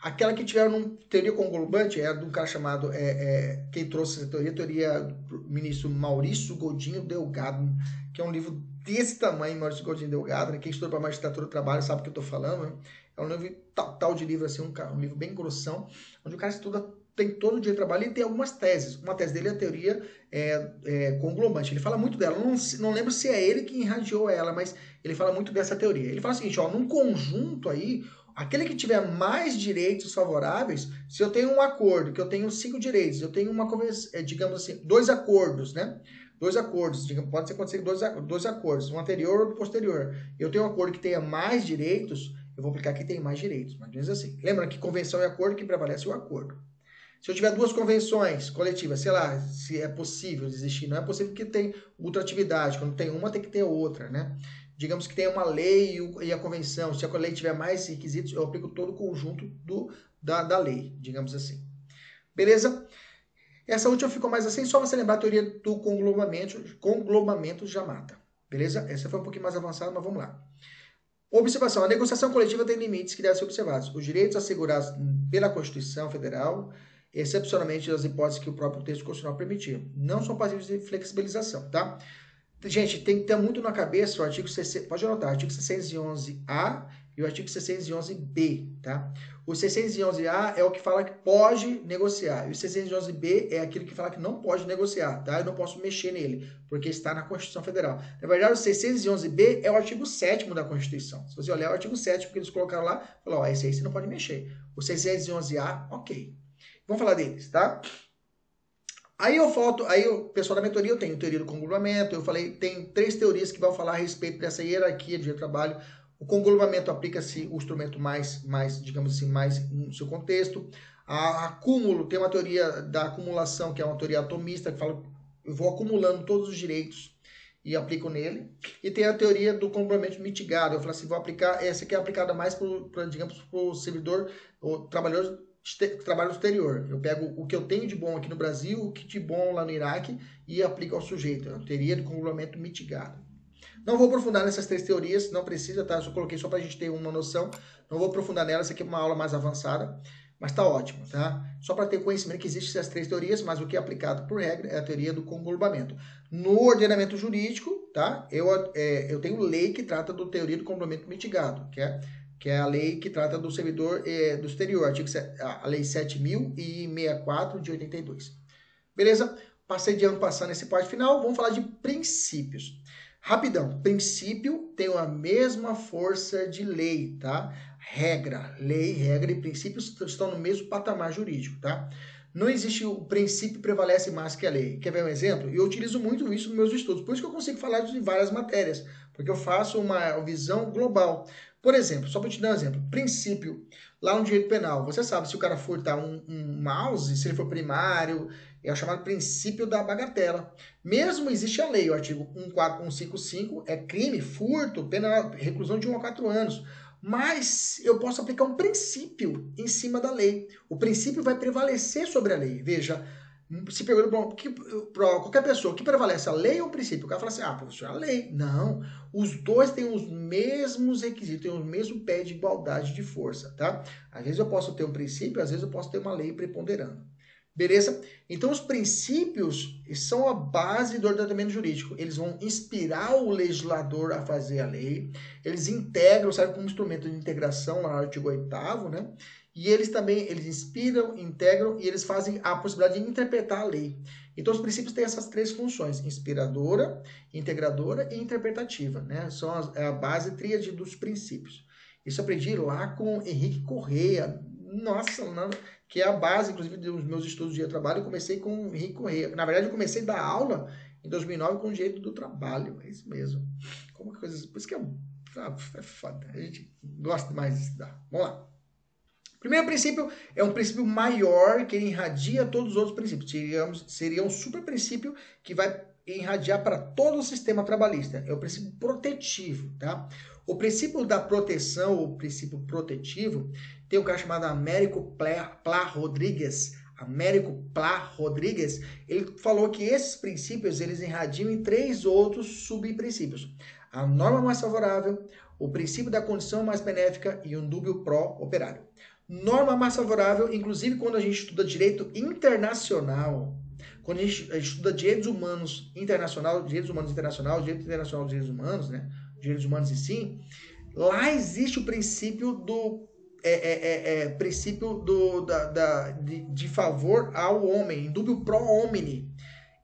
Aquela que tiveram teoria conglobante é de um cara chamado, é, é, quem trouxe essa teoria, teoria do ministro Maurício Godinho Delgado, que é um livro desse tamanho, Maurício Godinho Delgado, né? quem estuda para magistratura do trabalho sabe o que eu estou falando, né? É um livro tal, tal, de livro assim, um, um, livro bem grossão, onde o cara estuda, tem todo o dia de trabalho e tem algumas teses. Uma tese dele é a teoria é, é, conglobante, ele fala muito dela, não, não lembro se é ele que irradiou ela, mas ele fala muito dessa teoria. Ele fala o seguinte, ó, num conjunto aí, Aquele que tiver mais direitos favoráveis, se eu tenho um acordo, que eu tenho cinco direitos, eu tenho uma, é, digamos assim, dois acordos, né? Dois acordos, digamos, pode acontecer dois, dois acordos, um anterior e outro posterior. Eu tenho um acordo que tenha mais direitos, eu vou aplicar que tem mais direitos, mais ou menos assim. Lembra que convenção e acordo que prevalece o acordo. Se eu tiver duas convenções coletivas, sei lá, se é possível existir, não é possível que tem ultratividade, quando tem uma tem que ter outra, né? digamos que tem uma lei e a convenção, se a lei tiver mais requisitos, eu aplico todo o conjunto do, da, da lei, digamos assim. Beleza? Essa última ficou mais assim, só você lembrar a teoria do conglobamento, conglobamento já mata. Beleza? Essa foi um pouquinho mais avançada, mas vamos lá. Observação: a negociação coletiva tem limites que devem ser observados. Os direitos assegurados pela Constituição Federal, excepcionalmente das hipóteses que o próprio texto constitucional permitir, não são passíveis de flexibilização, tá? Gente, tem que ter muito na cabeça o artigo 600, pode anotar, artigo 611A e o artigo 611B, tá? O 611A é o que fala que pode negociar, e o 611B é aquele que fala que não pode negociar, tá? Eu não posso mexer nele, porque está na Constituição Federal. Na verdade, o 611B é o artigo 7 da Constituição. Se você olhar o artigo 7 porque eles colocaram lá, falou, ó, esse aí você não pode mexer. O 611A, ok. Vamos falar deles, tá? Aí eu falto, aí o pessoal da mentoria, eu tenho teoria do conglobamento, eu falei, tem três teorias que vão falar a respeito dessa hierarquia de trabalho. O conglobamento aplica-se o instrumento mais, mais, digamos assim, mais no seu contexto. A acúmulo, tem uma teoria da acumulação, que é uma teoria atomista, que fala, eu vou acumulando todos os direitos e aplico nele. E tem a teoria do complemento mitigado. Eu falo assim, vou aplicar, essa aqui é aplicada mais para, digamos, para o servidor, o trabalhador trabalho exterior. Eu pego o que eu tenho de bom aqui no Brasil, o que de bom lá no Iraque e aplico ao sujeito. É a teoria do complemento mitigado. Não vou aprofundar nessas três teorias, não precisa, tá? Eu só coloquei só para a gente ter uma noção. Não vou aprofundar nelas, aqui é uma aula mais avançada. Mas tá ótimo, tá? Só para ter conhecimento que existem essas três teorias, mas o que é aplicado por regra é a teoria do conglobamento. No ordenamento jurídico, tá? Eu, é, eu tenho lei que trata da teoria do complemento mitigado, que é, que é a lei que trata do servidor é, do exterior, artigo, a lei 7064 de 82. Beleza? Passei de ano passando esse parte final, vamos falar de princípios. Rapidão, princípio tem a mesma força de lei, tá? regra, lei, regra e princípios estão no mesmo patamar jurídico, tá? Não existe o princípio prevalece mais que a lei. Quer ver um exemplo? Eu utilizo muito isso nos meus estudos, por isso que eu consigo falar de várias matérias, porque eu faço uma visão global. Por exemplo, só para te dar um exemplo, princípio, lá no direito penal, você sabe se o cara furtar um, um mouse, se ele for primário, é o chamado princípio da bagatela. Mesmo existe a lei, o artigo 14155 é crime, furto, pena reclusão de 1 a 4 anos. Mas eu posso aplicar um princípio em cima da lei. O princípio vai prevalecer sobre a lei. Veja, se pergunta para qualquer pessoa, que prevalece, a lei ou o princípio? O cara fala assim, ah, professor, a lei. Não, os dois têm os mesmos requisitos, têm o mesmo pé de igualdade de força, tá? Às vezes eu posso ter um princípio, às vezes eu posso ter uma lei preponderando. Beleza? Então, os princípios são a base do ordenamento jurídico. Eles vão inspirar o legislador a fazer a lei, eles integram, servem como instrumento de integração lá no artigo 8 né? E eles também, eles inspiram, integram e eles fazem a possibilidade de interpretar a lei. Então, os princípios têm essas três funções, inspiradora, integradora e interpretativa, né? São a, é a base tríade dos princípios. Isso aprendi lá com Henrique Correia. Nossa, não que é a base, inclusive, dos meus estudos de trabalho. Eu comecei com Henrique Correia. Na verdade, eu comecei a dar aula em 2009 com o jeito do trabalho. É isso mesmo. Como que coisas. Por isso que é, ah, é foda. A gente gosta mais de estudar. Vamos lá. Primeiro princípio é um princípio maior que irradia todos os outros princípios. Seria um super princípio que vai irradiar para todo o sistema trabalhista. É o princípio protetivo, tá? O princípio da proteção, o princípio protetivo, tem um cara chamado Américo Plá Rodrigues. Américo Plá Rodrigues, ele falou que esses princípios eles irradiam em três outros subprincípios. A norma mais favorável, o princípio da condição mais benéfica e um dúbio pró-operário. Norma mais favorável, inclusive quando a gente estuda direito internacional, quando a gente, a gente estuda direitos humanos internacional, direitos humanos internacional, direito internacional dos direitos humanos, né? direitos humanos e sim, lá existe o princípio do é, é, é, é princípio do, da, da de, de, favor ao homem, indúbio pro homine.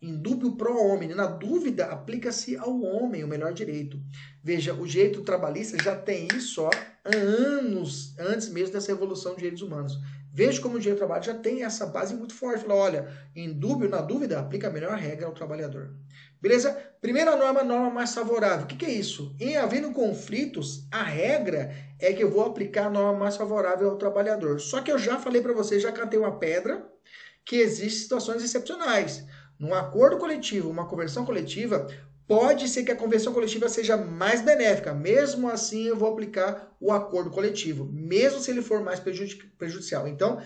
Indúbio pro homine. Na dúvida, aplica-se ao homem o melhor direito. Veja, o direito trabalhista já tem isso há anos antes mesmo dessa evolução de direitos humanos. Veja como o direito do trabalho já tem essa base muito forte. Fala, olha, em dúbio, na dúvida, aplica a melhor regra ao trabalhador. Beleza? Primeira norma, norma mais favorável. O que, que, é isso? Em havendo conflitos, a regra é que eu vou aplicar a norma mais favorável ao trabalhador. Só que eu já falei para vocês, já cantei uma pedra, que existem situações excepcionais. Num acordo coletivo, uma convenção coletiva, pode ser que a convenção coletiva seja mais benéfica. Mesmo assim, eu vou aplicar o acordo coletivo, mesmo se ele for mais prejudicial. Então,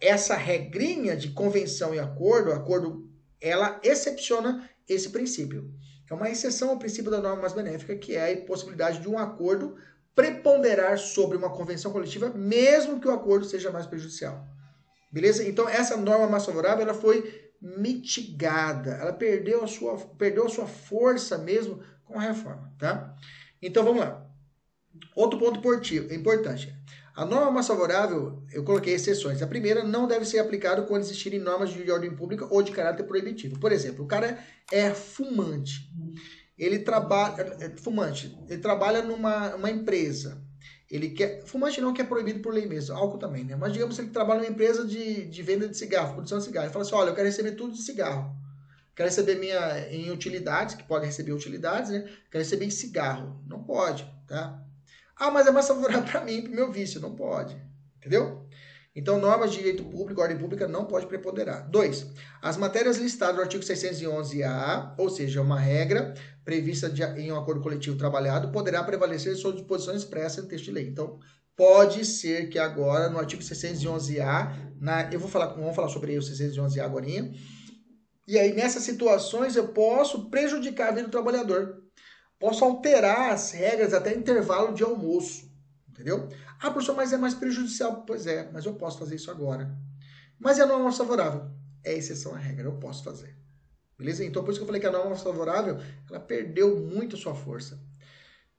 essa regrinha de convenção e acordo, acordo, ela excepciona esse princípio. É uma exceção ao princípio da norma mais benéfica, que é a possibilidade de um acordo preponderar sobre uma convenção coletiva, mesmo que o acordo seja mais prejudicial. Beleza? Então, essa norma mais favorável ela foi mitigada, ela perdeu a sua, perdeu a sua força mesmo com a reforma. Tá? Então, vamos lá. Outro ponto importante. A norma mais favorável, eu coloquei exceções. A primeira não deve ser aplicada quando existirem normas de ordem pública ou de caráter proibitivo. Por exemplo, o cara é fumante. Ele trabalha é fumante, ele trabalha numa uma empresa. Ele quer fumante não que é proibido por lei mesmo, álcool também, né? Mas digamos que ele trabalha numa empresa de, de venda de cigarro, produção de cigarro. Ele fala assim: "Olha, eu quero receber tudo de cigarro. Quero receber minha em utilidades, que pode receber utilidades, né? Quero receber em cigarro. Não pode, tá? Ah, mas é mais favorável para mim, para o meu vício. Não pode. Entendeu? Então, normas de direito público, ordem pública não pode preponderar. 2. As matérias listadas no artigo 611-A, ou seja, uma regra, prevista de, em um acordo coletivo trabalhado poderá prevalecer sobre disposições expressas no texto de lei. Então, pode ser que agora, no artigo 611-A, na, eu vou falar, vamos falar sobre o 611-A agora, e aí nessas situações eu posso prejudicar a vida do trabalhador. Posso alterar as regras até intervalo de almoço, entendeu? Ah, professor, mas é mais prejudicial. Pois é, mas eu posso fazer isso agora. Mas é a norma favorável. É exceção à regra, eu posso fazer. Beleza? Então, por isso que eu falei que a norma favorável, ela perdeu muito sua força.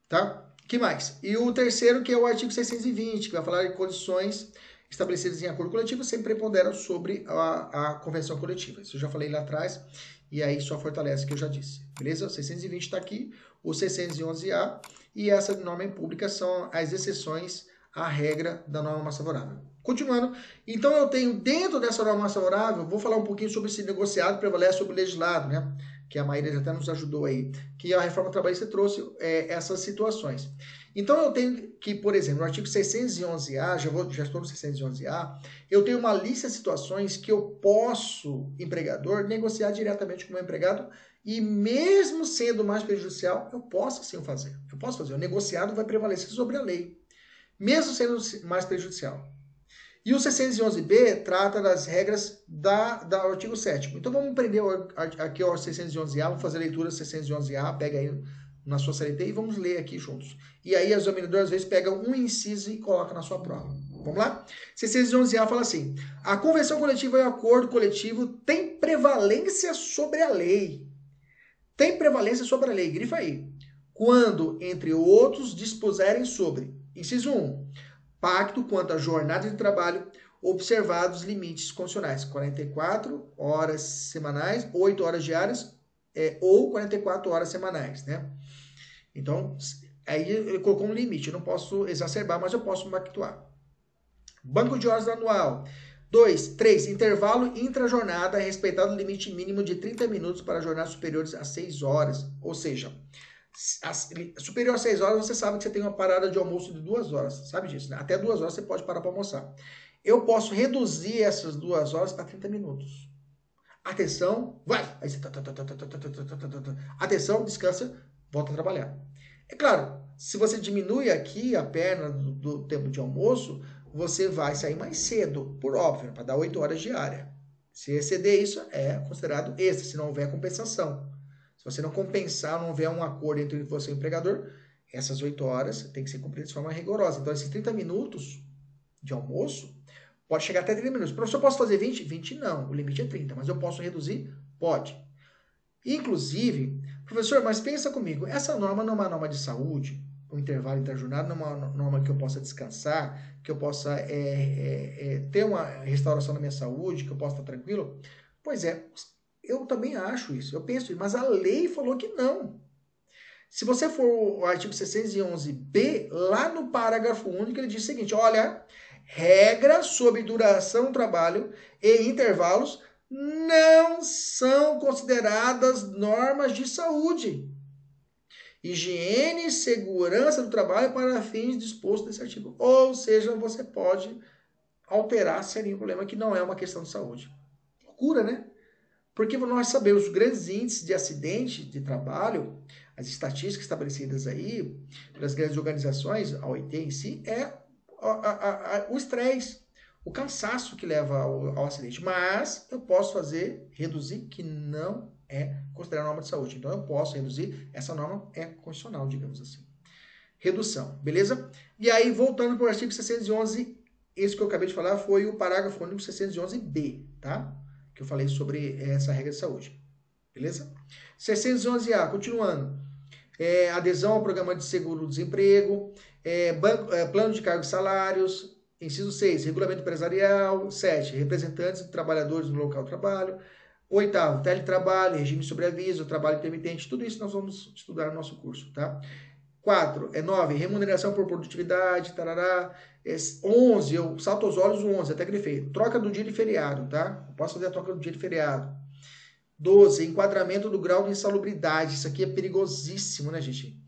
Tá? que mais? E o terceiro, que é o artigo 620, que vai falar de condições estabelecidas em acordo coletivo, sempre preponderam sobre a, a convenção coletiva. Isso eu já falei lá atrás, e aí só fortalece o que eu já disse. Beleza? O 620 está aqui, o 611A, e essa norma em pública são as exceções à regra da norma favorável. Continuando, então eu tenho dentro dessa norma favorável, vou falar um pouquinho sobre esse negociado prevalece sobre o legislado, né? Que a Maíra até nos ajudou aí, que a reforma trabalhista trouxe é, essas situações. Então eu tenho que, por exemplo, no artigo 611A, já, vou, já estou no 611A, eu tenho uma lista de situações que eu posso, empregador, negociar diretamente com o meu empregado e mesmo sendo mais prejudicial, eu posso assim fazer. Eu posso fazer. O negociado vai prevalecer sobre a lei, mesmo sendo mais prejudicial. E o 611B trata das regras da, da artigo 7 Então vamos aprender aqui o 611A, vamos fazer a leitura 611A, pega aí na sua CLT e vamos ler aqui juntos. E aí, as examinador às vezes pega um inciso e coloca na sua prova. Vamos lá? 611A fala assim: a convenção coletiva e o acordo coletivo tem prevalência sobre a lei. Tem prevalência sobre a lei. Grifa aí. Quando, entre outros, dispuserem sobre, inciso 1, pacto quanto à jornada de trabalho, observados limites condicionais, 44 horas semanais, 8 horas diárias é, ou 44 horas semanais, né? Então, aí ele colocou um limite. Eu não posso exacerbar, mas eu posso pactuar. Banco de horas anual. 2. 3. Intervalo intra-jornada, respeitado o limite mínimo de 30 minutos para jornadas superiores a 6 horas. Ou seja, superior a 6 horas, você sabe que você tem uma parada de almoço de 2 horas. Sabe disso, né? Até 2 horas você pode parar para almoçar. Eu posso reduzir essas 2 horas para 30 minutos. Atenção, vai! Atenção, descansa, volta a trabalhar. É claro, se você diminui aqui a perna do, do tempo de almoço, você vai sair mais cedo, por óbvio, para dar 8 horas diária. Se exceder isso, é considerado extra, se não houver compensação. Se você não compensar, não houver um acordo entre você e o empregador, essas 8 horas tem que ser cumpridas de forma rigorosa. Então, esses 30 minutos de almoço, pode chegar até 30 minutos. Professor, posso fazer 20? 20 não, o limite é 30, mas eu posso reduzir? Pode. Inclusive, professor, mas pensa comigo, essa norma não é uma norma de saúde, o intervalo interjornada não é uma norma que eu possa descansar, que eu possa é, é, é, ter uma restauração da minha saúde, que eu possa estar tranquilo? Pois é, eu também acho isso, eu penso isso, mas a lei falou que não. Se você for o artigo 611b, lá no parágrafo único, ele diz o seguinte: olha, regras sobre duração do trabalho e intervalos não são consideradas normas de saúde. Higiene e segurança do trabalho para fins dispostos nesse artigo. Ou seja, você pode alterar sem nenhum problema, que não é uma questão de saúde. Loucura, né? Porque nós sabemos os grandes índices de acidente de trabalho, as estatísticas estabelecidas aí pelas grandes organizações, a OIT em si, é o estresse o cansaço que leva ao, ao, acidente. Mas eu posso fazer, reduzir, que não é considerada norma de saúde. Então eu posso reduzir, essa norma é constitucional, digamos assim. Redução, beleza? E aí, voltando para o artigo 611, esse que eu acabei de falar foi o parágrafo único 611b, tá? Que eu falei sobre essa regra de saúde. Beleza? 611A, continuando. É, adesão ao programa de seguro-desemprego, é, é, plano de cargos e salários, Inciso 6, regulamento empresarial. 7, representantes de trabalhadores no local de trabalho. Oitavo, teletrabalho, regime sobre aviso, trabalho intermitente. Tudo isso nós vamos estudar no nosso curso, tá? 4, é 9, remuneração por produtividade, tarará. É 11, eu salto aos olhos o 11, até grifei. Troca do dia de feriado, tá? Eu posso fazer a troca do dia de feriado. 12, enquadramento do grau de insalubridade. Isso aqui é perigosíssimo, né, gente?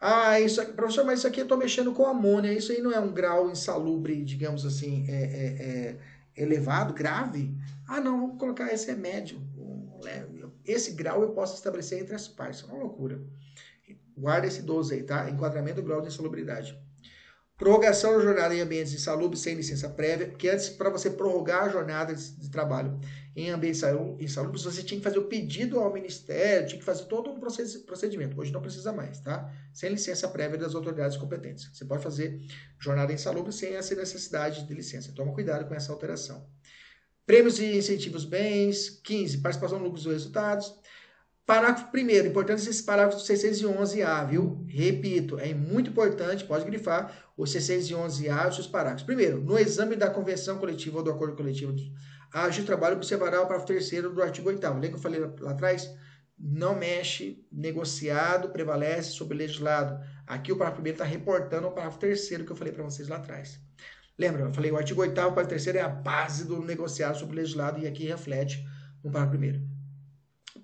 Ah, isso aqui, professor, mas isso aqui eu estou mexendo com amônia. Isso aí não é um grau insalubre, digamos assim, é, é, é elevado, grave? Ah, não, vamos colocar esse é médio. Esse grau eu posso estabelecer entre as partes. É uma loucura. Guarda esse 12 aí, tá? Enquadramento do grau de insalubridade. Prorrogação da jornada em ambientes insalubres sem licença prévia, que antes, para você prorrogar a jornada de, trabalho em ambientes insalubres, você tinha que fazer o pedido ao Ministério, tinha que fazer todo um procedimento. Hoje não precisa mais, tá? Sem licença prévia das autoridades competentes. Você pode fazer jornada insalubre sem essa necessidade de licença. Toma cuidado com essa alteração. Prêmios e incentivos bens. 15. Participação no lucros e resultados. Parágrafo primeiro, importante esse parágrafo 611A, viu? Repito, é muito importante, pode grifar o 611A e seus parágrafos. Primeiro, no exame da convenção coletiva ou do acordo coletivo, a Justiça do Trabalho observará o parágrafo terceiro do artigo 8 Lembra que eu falei lá, atrás? Não mexe, negociado, prevalece sobre legislado. Aqui o parágrafo primeiro está reportando o parágrafo terceiro que eu falei para vocês lá atrás. Lembra? Eu falei o artigo 8 parágrafo terceiro é a base do negociado sobre legislado e aqui reflete no parágrafo primeiro.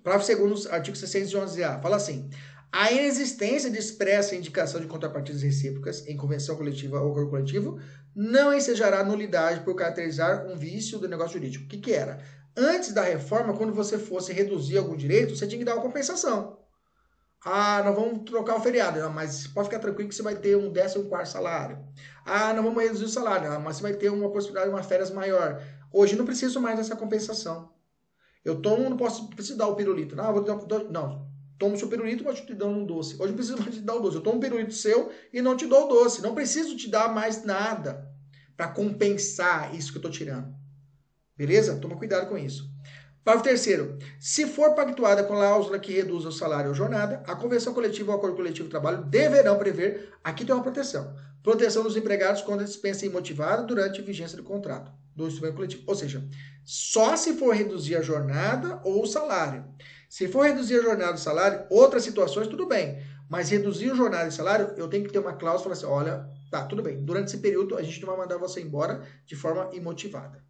Parágrafo segundo, artigo 611A, fala assim: a inexistência de expressa indicação de contrapartidas recíprocas em convenção coletiva ou acordo coletivo não ensejará nulidade por caracterizar um vício do negócio jurídico. O que, que era? Antes da reforma, quando você fosse reduzir algum direito, você tinha que dar uma compensação. Ah, nós vamos trocar o feriado. Não, mas pode ficar tranquilo que você vai ter um décimo quarto salário. Ah, não vamos reduzir o salário. Não, mas você vai ter uma possibilidade de uma férias maior. Hoje não preciso mais dessa compensação. Eu tomo, não posso preciso dar o pirulito. Não, vou dar, não, tomo seu pirulito, mas te dando um doce. Hoje não preciso mais te dar o doce. Eu tomo um pirulito seu e não te dou o doce. Não preciso te dar mais nada para compensar isso que eu estou tirando. Beleza? Toma cuidado com isso. Parágrafo terceiro. Se for pactuada com cláusula que reduza o salário ou jornada, a convenção coletiva ou acordo coletivo de trabalho deverão prever, aqui tem uma proteção, proteção dos empregados contra dispensa imotivada durante a vigência do contrato do instrumento coletivo. Ou seja, só se for reduzir a jornada ou o salário. Se for reduzir a jornada e salário, outras situações, tudo bem. Mas reduzir a jornada e salário, eu tenho que ter uma cláusula assim, olha, tá, tudo bem. Durante esse período, a gente não vai mandar você embora de forma imotivada.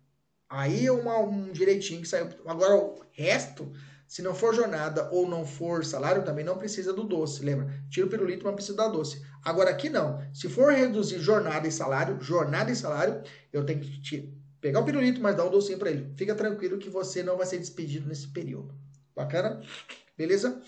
Aí é uma, um direitinho que saiu. Agora, o resto, se não for jornada ou não for salário, também não precisa do doce, lembra? Tira o pirulito, mas precisa dar doce. Agora, aqui não. Se for reduzir jornada e salário, jornada e salário, eu tenho que pegar o pirulito, mas dar um docinho para ele. Fica tranquilo que você não vai ser despedido nesse período. Bacana? Beleza?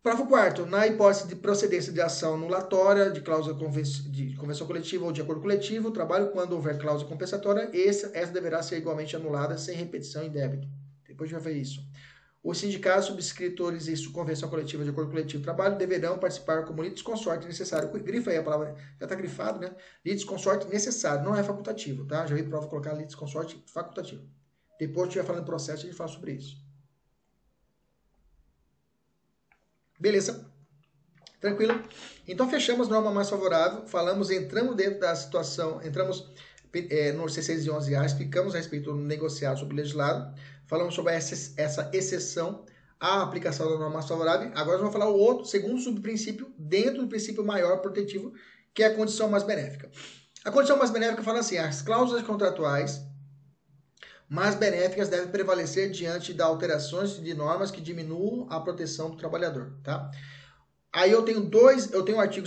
Parágrafo 4 Na hipótese de procedência de ação anulatória, de cláusula de convenção coletiva ou de acordo coletivo, trabalho quando houver cláusula compensatória, essa, essa deverá ser igualmente anulada sem repetição em débito. Depois a gente vai ver isso. Os sindicatos, subscritores e convenção coletiva de acordo coletivo de trabalho deverão participar como litis consorte necessário. Grifa aí a palavra, já está grifado, né? Litis consorte necessário, não é facultativo, tá? Já vi prova colocar litis consorte facultativo. Depois, gente vai falando processo, a gente fala sobre isso. Beleza? Tranquilo? Então fechamos norma mais favorável, falamos, entramos dentro da situação, entramos é, no C611A, explicamos a respeito do negociado sobre legislado, falamos sobre essa, essa exceção à aplicação da norma favorável. Agora vamos falar o outro, segundo subprincípio, dentro do princípio maior protetivo, que é a condição mais benéfica. A condição mais benéfica fala assim: as cláusulas contratuais mais benéficas devem prevalecer diante de alterações de normas que diminuam a proteção do trabalhador, tá? Aí eu tenho dois, eu tenho o artigo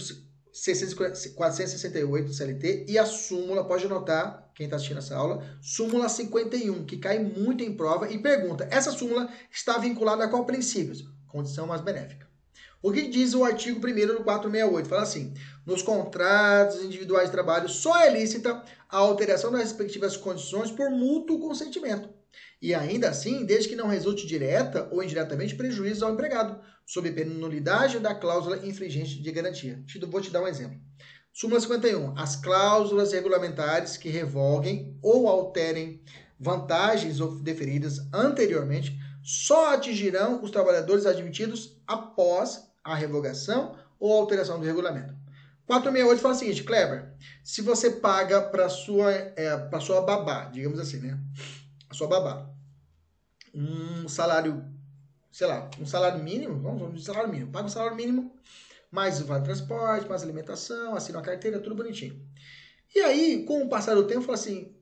468 do CLT e a súmula, pode anotar, quem está assistindo essa aula, súmula 51, que cai muito em prova e pergunta, essa súmula está vinculada a qual princípios? Condição mais benéfica. O que diz o artigo 1 do 468? Fala assim: nos contratos individuais de trabalho só é lícita a alteração das respectivas condições por mútuo consentimento. E ainda assim, desde que não resulte direta ou indiretamente prejuízo ao empregado, sob pena nulidade da cláusula infringente de garantia. Vou te dar um exemplo. Súmula 51. As cláusulas regulamentares que revoguem ou alterem vantagens deferidas anteriormente só atingirão os trabalhadores admitidos após a revogação ou alteração do regulamento. 468 fala o seguinte, Kleber, se você paga para sua é, para sua babá, digamos assim, né? A sua babá, um salário, sei lá, um salário mínimo, vamos dizer salário mínimo, paga um salário mínimo, mais vale transporte, mais alimentação, assina uma carteira, tudo bonitinho. E aí, com o passar do tempo, fala assim,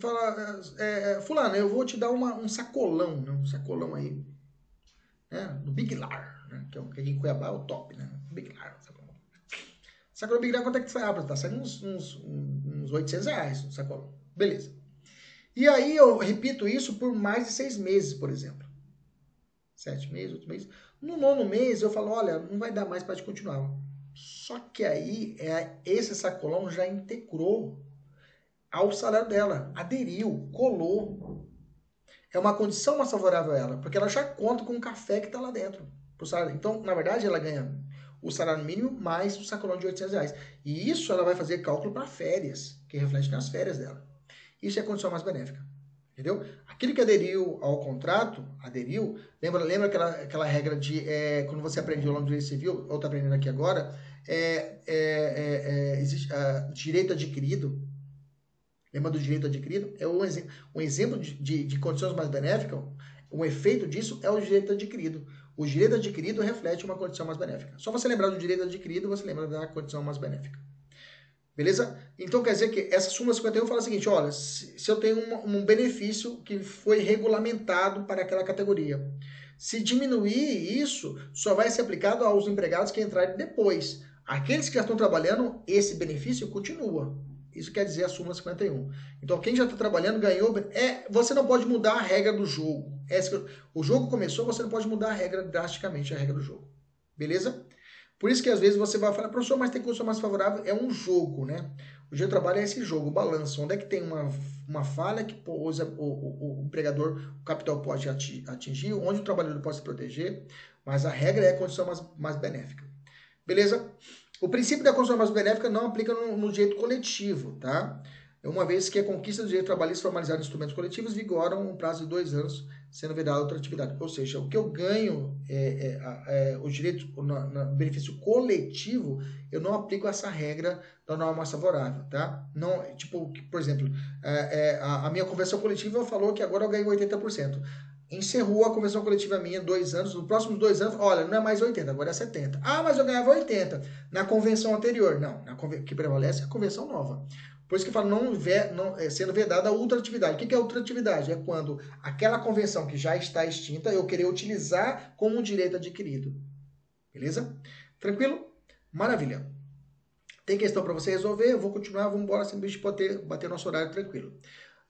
fala, é, é fulano, eu vou te dar uma, um sacolão, né? um sacolão aí, né? do Big Lar, né? que é que em Cuiabá é o top, né? Big Lar, sacolão. Sacolão Big Lar, quanto é que sai? Ah, tá saindo uns, uns, uns 800 reais, um sacolão. Beleza. E aí eu repito isso por mais de seis meses, por exemplo. sete meses, oito meses. No nono mês eu falo, olha, não vai dar mais para te continuar. Só que aí é, esse sacolão já integrou ao salário dela, aderiu, colou. É uma condição mais favorável a ela, porque ela já conta com o café que está lá dentro. Então, na verdade, ela ganha o salário mínimo mais o sacolão de 800 reais. E isso ela vai fazer cálculo para férias, que reflete nas férias dela. Isso é condição mais benéfica. Entendeu? Aquele que aderiu ao contrato, aderiu, lembra, lembra aquela, aquela regra de é, quando você aprendeu lá no direito civil, ou está aprendendo aqui agora, é, é, é, é existe uh, direito adquirido. Lembra do direito adquirido? É um, um exemplo de, de, de condições mais benéficas, um efeito disso é o direito adquirido. O direito adquirido reflete uma condição mais benéfica. Só você lembrar do direito adquirido, você lembra da condição mais benéfica. Beleza? Então quer dizer que essa súmula 51 fala o seguinte: olha, se, se eu tenho um, um, benefício que foi regulamentado para aquela categoria, se diminuir isso, só vai ser aplicado aos empregados que entrarem depois. Aqueles que já estão trabalhando, esse benefício continua. Isso quer dizer a súmula 51. Então, quem já está trabalhando ganhou. É, você não pode mudar a regra do jogo. É, o jogo começou, você não pode mudar a regra drasticamente, a regra do jogo. Beleza? Por isso que às vezes você vai falar, professor, mas tem condição mais favorável. É um jogo, né? O dia de trabalho é esse jogo, o balanço. Onde é que tem uma, uma falha que o, o, o empregador, o capital pode atingir, onde o trabalhador pode se proteger. Mas a regra é a condição mais, mais benéfica. Beleza? O princípio da condição mais benéfica não aplica no, no direito coletivo, tá? Uma vez que a conquista do direito trabalhista formalizado em instrumentos coletivos vigoram um prazo de dois anos, sendo vedada outra atividade. Ou seja, o que eu ganho, é, é, é o direito, no, benefício coletivo, eu não aplico essa regra da norma mais favorável, tá? Não, tipo, por exemplo, é, é, a, a minha convenção coletiva falou que agora eu ganho 80% encerrou a convenção coletiva minha dois anos, nos próximos dois anos, olha, não é mais 80, agora é 70. Ah, mas eu ganhava 80 na convenção anterior. Não, na que prevalece é a convenção nova. Por isso que fala não, não é, sendo vedada a ultratividade. O que, que é ultratividade? É quando aquela convenção que já está extinta eu querer utilizar como um direito adquirido. Beleza? Tranquilo? Maravilha. Tem questão para você resolver? Eu vou continuar, vamos embora, sem bicho bater, bater nosso horário tranquilo.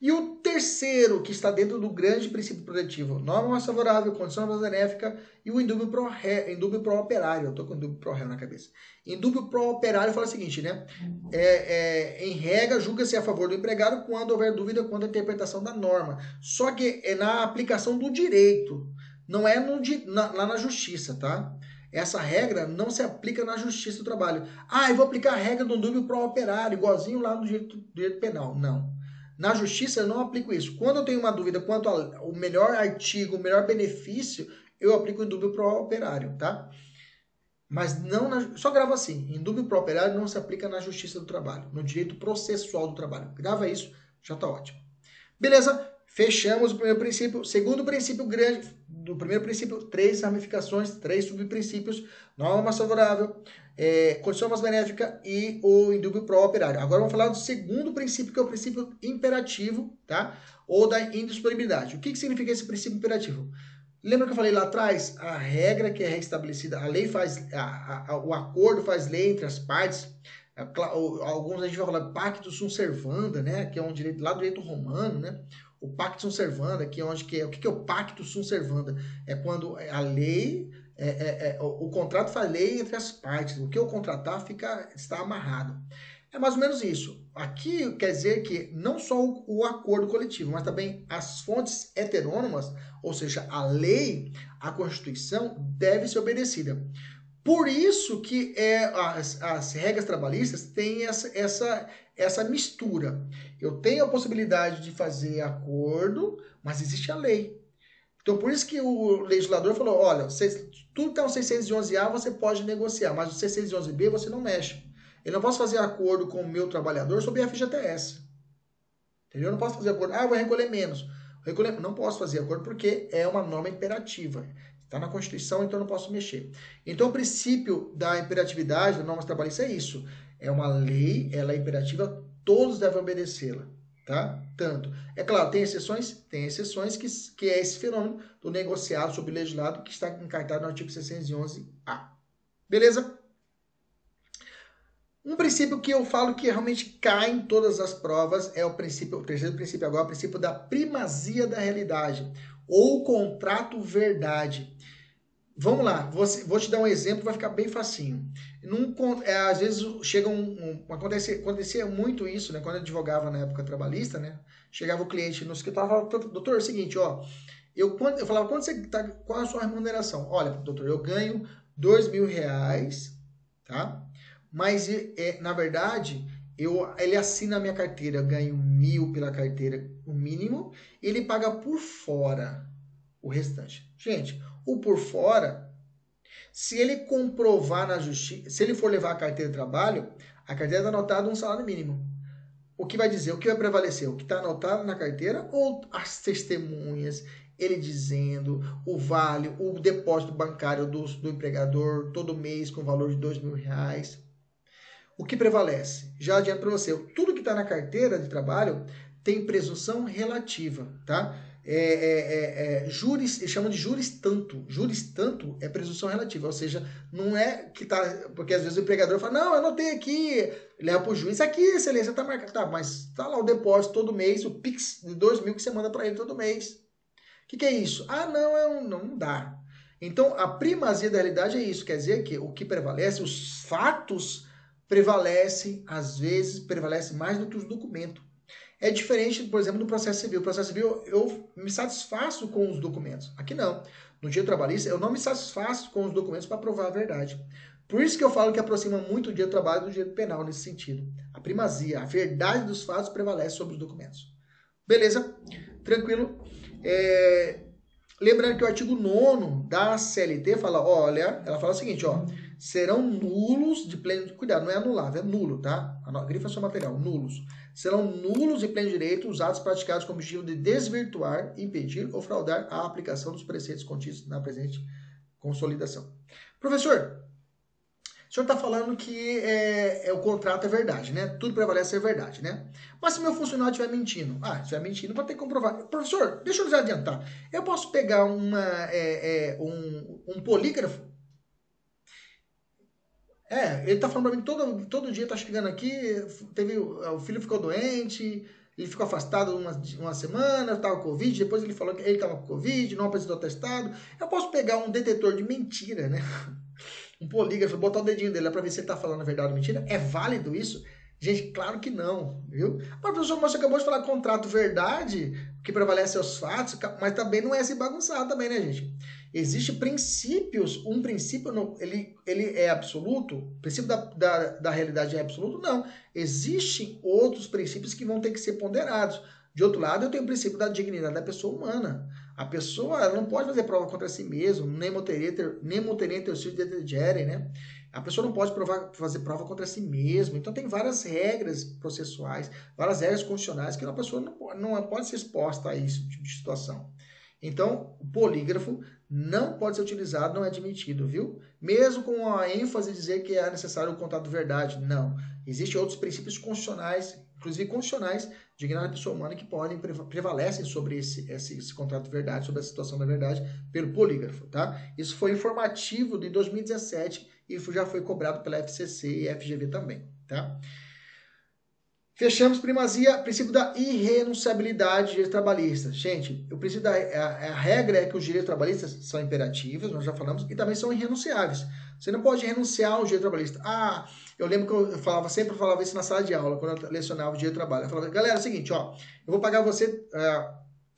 E o terceiro, que está dentro do grande princípio protetivo, norma mais favorável, condição mais benéfica e o indúbio pro, ré, indúbio pro operário. Eu estou com indúbio pro réu na cabeça. Indúbio pro operário fala o seguinte, né? É, é, em regra, julga-se a favor do empregado quando houver dúvida quanto à interpretação da norma. Só que é na aplicação do direito, não é no, na, lá na justiça, tá? Essa regra não se aplica na justiça do trabalho. Ah, eu vou aplicar a regra do indúbio pro operário, igualzinho lá no direito, direito penal. Não. Na justiça eu não aplico isso. Quando eu tenho uma dúvida quanto ao melhor artigo, o melhor benefício, eu aplico em dúvida pro operário, tá? Mas não na, só grava assim, em dúvida pro operário não se aplica na justiça do trabalho, no direito processual do trabalho. Grava isso, já tá ótimo. Beleza? Fechamos o primeiro princípio. Segundo princípio grande, do primeiro princípio, três ramificações, três subprincípios. Norma mais favorável, é, condição mais benéfica e o indúbio pro operário. Agora vamos falar do segundo princípio, que é o princípio imperativo, tá? Ou da indisponibilidade. O que, que significa esse princípio imperativo? Lembra que eu falei lá atrás? A regra que é restabelecida, a lei faz, a, a, o acordo faz lei entre as partes. Alguns a gente vai falar pacto sunt servanda, né? Que é um direito lá do direito romano, né? O pacto sunt servanda, que é onde que é, o que, que é o pacto sunt servanda? É quando a lei é, é, é, o, o, contrato faz lei entre as partes. O que eu contratar fica, está amarrado. É mais ou menos isso. Aqui quer dizer que não só o, o acordo coletivo, mas também as fontes heterônomas, ou seja, a lei, a Constituição, deve ser obedecida. Por isso que é, as, as regras trabalhistas têm essa, essa, essa mistura. Eu tenho a possibilidade de fazer acordo, mas existe a lei. Então, por isso que o legislador falou: olha, tudo que está no 611A você pode negociar, mas o 611B você não mexe. Eu não posso fazer acordo com o meu trabalhador sobre FGTS. Entendeu? Eu não posso fazer acordo. Ah, eu vou recolher menos. Recolher... Não posso fazer acordo porque é uma norma imperativa. Está na Constituição, então não posso mexer. Então, o princípio da imperatividade da norma trabalhista é isso. É uma lei, ela é imperativa, todos devem obedecê-la tá? Tanto. É claro, tem exceções? Tem exceções que, que é esse fenômeno do negociado sobre legislado que está encartado no artigo 611-A. Beleza? Um princípio que eu falo que realmente cai em todas as provas é o princípio, o terceiro princípio agora, o princípio da primazia da realidade. Ou contrato verdade. Vamos lá, vou, vou te dar um exemplo, vai ficar bem facinho. Num, é, às vezes chega um, um acontece, acontecia muito isso, né? Quando eu advogava na época trabalhista, né? Chegava o cliente no escritório e falava, doutor, é o seguinte, ó, eu, eu falava, quando você tá, qual a sua remuneração? Olha, doutor, eu ganho dois mil reais, tá? Mas, é, na verdade, eu, ele assina a minha carteira, eu ganho mil pela carteira, o mínimo, e ele paga por fora o restante. Gente, o por fora, se ele comprovar na justiça, se ele for levar a carteira de trabalho, a carteira está anotada um salário mínimo. O que vai dizer? O que vai prevalecer? O que está anotado na carteira ou as testemunhas? Ele dizendo o vale, o depósito bancário do, do empregador todo mês com valor de dois mil reais. O que prevalece? Já adianto para você, tudo que está na carteira de trabalho tem presunção relativa, tá? é, é, é, é juris, chamam de juris tanto. Juris tanto é presunção relativa, ou seja, não é que tá. Porque às vezes o empregador fala, não, eu anotei aqui, leva para o juiz, aqui, excelência, tá marcado. Tá, mas tá lá o depósito todo mês, o Pix de dois mil que você manda para ele todo mês. O que, que é isso? Ah, não, é um, não dá. Então, a primazia da realidade é isso, quer dizer que o que prevalece, os fatos prevalecem, às vezes, prevalece mais do que os documentos. É diferente, por exemplo, do processo civil. Processo civil, eu me satisfaço com os documentos. Aqui não. No direito trabalhista, eu não me satisfaço com os documentos para provar a verdade. Por isso que eu falo que aproxima muito o direito do trabalho do direito penal nesse sentido. A primazia, a verdade dos fatos prevalece sobre os documentos. Beleza? Tranquilo? É... Lembrando que o artigo 9 da CLT fala, olha, ela fala o seguinte, ó, serão nulos de pleno... Cuidado, não é anulável, é nulo, tá? Grifa é só material, nulos serão nulos e pleno direito os atos praticados com o objetivo de desvirtuar, impedir ou fraudar a aplicação dos preceitos contidos na presente consolidação. Professor, o senhor está falando que é, é, o contrato é verdade, né? Tudo prevalece ser verdade, né? Mas se meu funcionário estiver mentindo, ah, estiver mentindo, vai ter que comprovar. Professor, deixa eu adiantar. Eu posso pegar uma, é, é, um, um polígrafo é, ele tá falando pra mim todo, todo dia, tá chegando aqui, teve, o filho ficou doente, ele ficou afastado uma, uma semana, tava com Covid, depois ele falou que ele tava com Covid, não apresentou testado. Eu posso pegar um detetor de mentira, né? Um polígrafo, botar o dedinho dele pra ver se ele tá falando a verdade ou mentira. É válido isso? Gente, claro que não, viu? Mas, professor, você acabou de falar contrato verdade, que prevalece os fatos, mas também não é se bagunçar também, né, gente? Existe princípios, um princípio, ele, ele é absoluto? O princípio da, da, da realidade é absoluto? Não. Existem outros princípios que vão ter que ser ponderados. De outro lado, eu tenho o princípio da dignidade da pessoa humana. A pessoa não pode fazer prova contra si mesma, nem moteria, nem de né? A pessoa não pode provar, fazer prova contra si mesma. Então, tem várias regras processuais, várias regras constitucionais que a pessoa não, não pode ser exposta a esse tipo de situação. Então, o polígrafo não pode ser utilizado, não é admitido, viu? Mesmo com a ênfase de dizer que é necessário o contato de verdade. Não. Existem outros princípios constitucionais, inclusive constitucionais, de da pessoa humana que podem prevalecem sobre esse, esse, esse contrato de verdade, sobre a situação da verdade, pelo polígrafo, tá? Isso foi informativo de 2017 e já foi cobrado pela FCC e FGV também, tá? Fechamos primazia, princípio da irrenunciabilidade de direitos trabalhistas. Gente, o princípio da a, a, regra é que os direitos trabalhistas são imperativos, nós já falamos, e também são irrenunciáveis. Você não pode renunciar ao direito trabalhista. Ah, eu lembro que eu falava sempre falava isso na sala de aula, quando eu lecionava o direito do trabalho. Eu falava, galera, é o seguinte, ó, eu vou pagar você,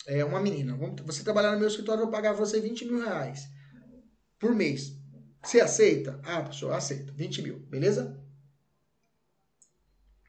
é, é uma menina, você trabalhar no meu escritório, eu vou pagar você 20 mil reais por mês. Você aceita? Ah, professor, aceito. 20 mil, beleza?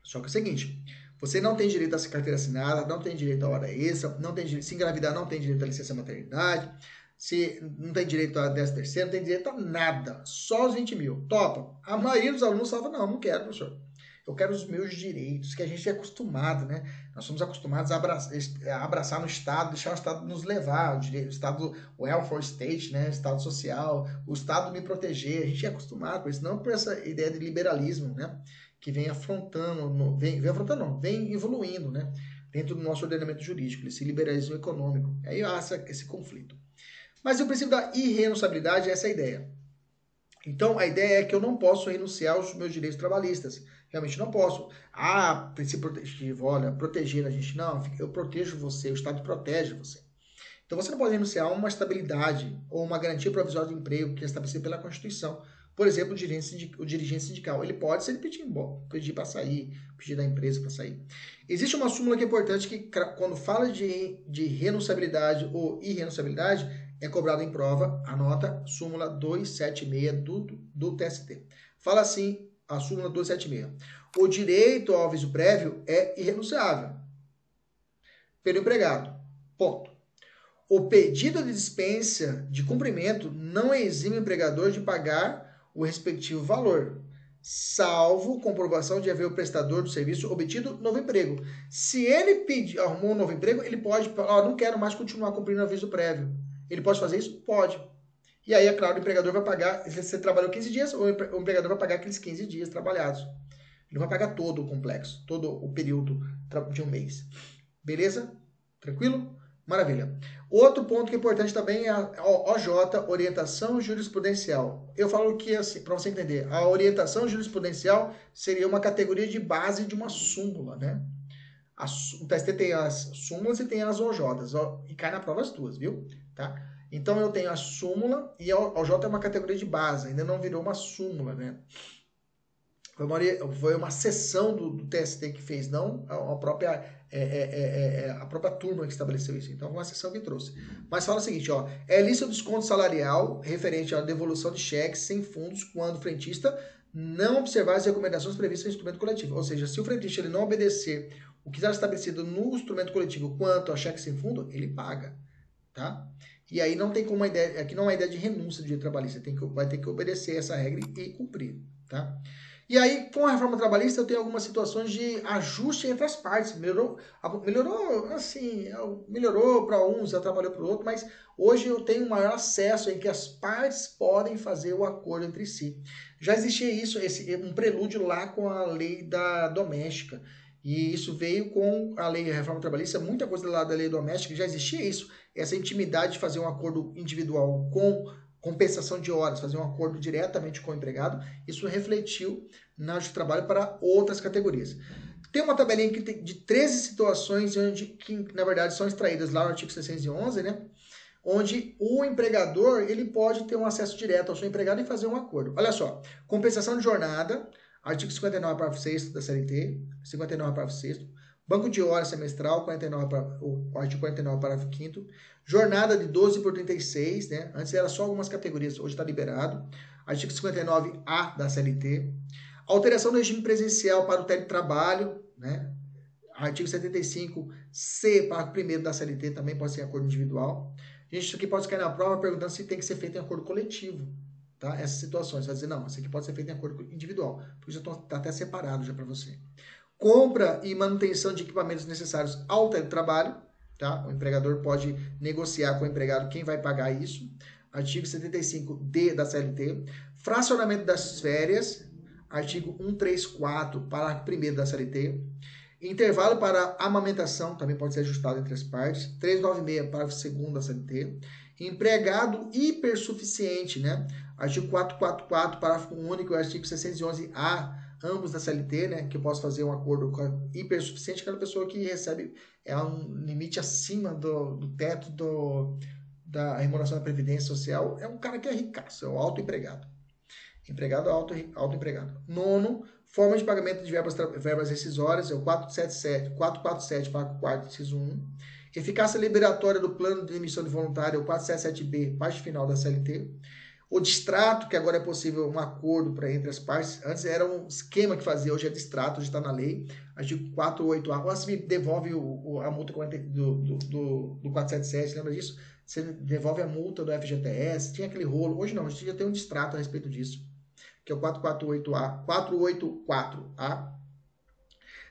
Só que é o seguinte, você não tem direito a essa carteira assinada, não tem direito à hora extra, não tem direito, se engravidar não tem direito à licença maternidade, se não tem direito a 10 terceiro, não tem direito a nada, só os 20 mil. Topa. A maioria dos alunos fala, não, não quero, professor. Eu quero os meus direitos, que a gente é acostumado, né? Nós somos acostumados a abraçar, a abraçar no Estado, deixar o Estado nos levar, o, direito, o Estado, o welfare state, né? O Estado social, o Estado me proteger. A gente é acostumado com isso, não por essa ideia de liberalismo, né? Que vem afrontando, vem, vem afrontando não, vem evoluindo, né? Dentro do nosso ordenamento jurídico, esse liberalismo econômico. Aí há esse conflito. Mas o princípio da irrenunciabilidade é essa ideia. Então, a ideia é que eu não posso renunciar aos meus direitos trabalhistas. Realmente não posso. Ah, princípio protetivo, olha, proteger a gente. Não, eu protejo você, o Estado protege você. Então você não pode renunciar a uma estabilidade ou uma garantia provisória de emprego que é estabelecida pela Constituição. Por exemplo, o dirigente, o dirigente sindical. Ele pode, se ele pedir pedir para sair, pedir da empresa para sair. Existe uma súmula que é importante que, quando fala de, de renunciabilidade ou irrenunciabilidade, é cobrado em prova, anota súmula 276 do, do TST. Fala assim a súmula 276. O direito ao aviso prévio é irrenunciável pelo empregado. Ponto. O pedido de dispensa de cumprimento não exime o empregador de pagar o respectivo valor, salvo comprovação de haver o prestador do serviço obtido novo emprego. Se ele pedir, arrumou um novo emprego, ele pode, ó, não quero mais continuar cumprindo o aviso prévio. Ele pode fazer isso? Pode. E aí, é claro, o empregador vai pagar, se você trabalhou 15 dias, o empregador vai pagar aqueles 15 dias trabalhados. Ele vai pagar todo o complexo, todo o período de um mês. Beleza? Tranquilo? Maravilha. Outro ponto que é importante também é a OJ, orientação jurisprudencial. Eu falo que, assim, para você entender, a orientação jurisprudencial seria uma categoria de base de uma súmula, né? A, o TST tem as súmulas e tem as OJs, e cai na prova as duas, viu? Tá? Então eu tenho a súmula e a OJ é uma categoria de base, ainda não virou uma súmula, né? Foi uma, foi uma sessão do, do TST que fez, não a, a própria, é, é, é, é, a própria turma que estabeleceu isso. Então, uma sessão que trouxe. Mas fala o seguinte, ó, é lista do desconto salarial referente à devolução de cheques sem fundos quando o frentista não observar as recomendações previstas no instrumento coletivo. Ou seja, se o frentista ele não obedecer o que está estabelecido no instrumento coletivo quanto a cheque sem fundo, ele paga, tá? E aí não tem como uma ideia, aqui não é ideia de renúncia do direito trabalhista, tem que, vai ter que obedecer essa regra e cumprir, tá? E aí, com a reforma trabalhista, eu tenho algumas situações de ajuste entre as partes. Melhorou, melhorou assim, melhorou para uns, atrapalhou para o outro, mas hoje eu tenho um maior acesso em que as partes podem fazer o acordo entre si. Já existia isso, esse, um prelúdio lá com a lei da doméstica. E isso veio com a lei de reforma trabalhista, muita coisa lá da lei doméstica, já existia isso, essa intimidade de fazer um acordo individual com compensação de horas, fazer um acordo diretamente com o empregado, isso refletiu na de trabalho para outras categorias. Tem uma tabelinha de 13 situações onde, que na verdade são extraídas lá no artigo 611, né? Onde o empregador ele pode ter um acesso direto ao seu empregado e fazer um acordo. Olha só, compensação de jornada, artigo 59, parágrafo 6 da CLT, 59, parágrafo 6 Banco de horas semestral, 49, o artigo 49, parágrafo 5 Jornada de 12 por 36, né? Antes era só algumas categorias, hoje está liberado. Artigo 59A da CLT. Alteração do regime presencial para o teletrabalho, né? Artigo 75C, parágrafo 1 da CLT, também pode ser em acordo individual. Gente, isso aqui pode cair na prova perguntando se tem que ser feito em acordo coletivo, tá? Essas situações. Você vai dizer, não, isso aqui pode ser feito em acordo individual, porque já está até separado já para você. Compra e manutenção de equipamentos necessários ao teletrabalho, Tá? O empregador pode negociar com o empregado quem vai pagar isso. Artigo 75D da CLT. Fracionamento das férias. Artigo 134, parágrafo 1 da CLT. Intervalo para amamentação também pode ser ajustado entre as partes. 396, parágrafo 2 da CLT. Empregado hipersuficiente, né? Artigo 444, parágrafo único, artigo 611A ambos da CLT, né, que eu posso fazer um acordo com a hipersuficiente, aquela pessoa que recebe é um limite acima do, do teto do, da remuneração da Previdência Social, é um cara que é ricaço, é o autoempregado. Empregado auto, autoempregado. Nono, forma de pagamento de verbas, verbas rescisórias, é o 477, 447, parágrafo 4, inciso 1. Eficácia liberatória do plano de demissão de voluntário, é o 477B, parte final da CLT. O distrato, que agora é possível um acordo para entre as partes, antes era um esquema que fazia, hoje é distrato, hoje está na lei. Artigo 48A. Quando você me devolve o, o, a multa do, do, do, do 477, lembra disso? Você devolve a multa do FGTS, tinha aquele rolo. Hoje não, a gente já tem um distrato a respeito disso, que é o 448A, 484A.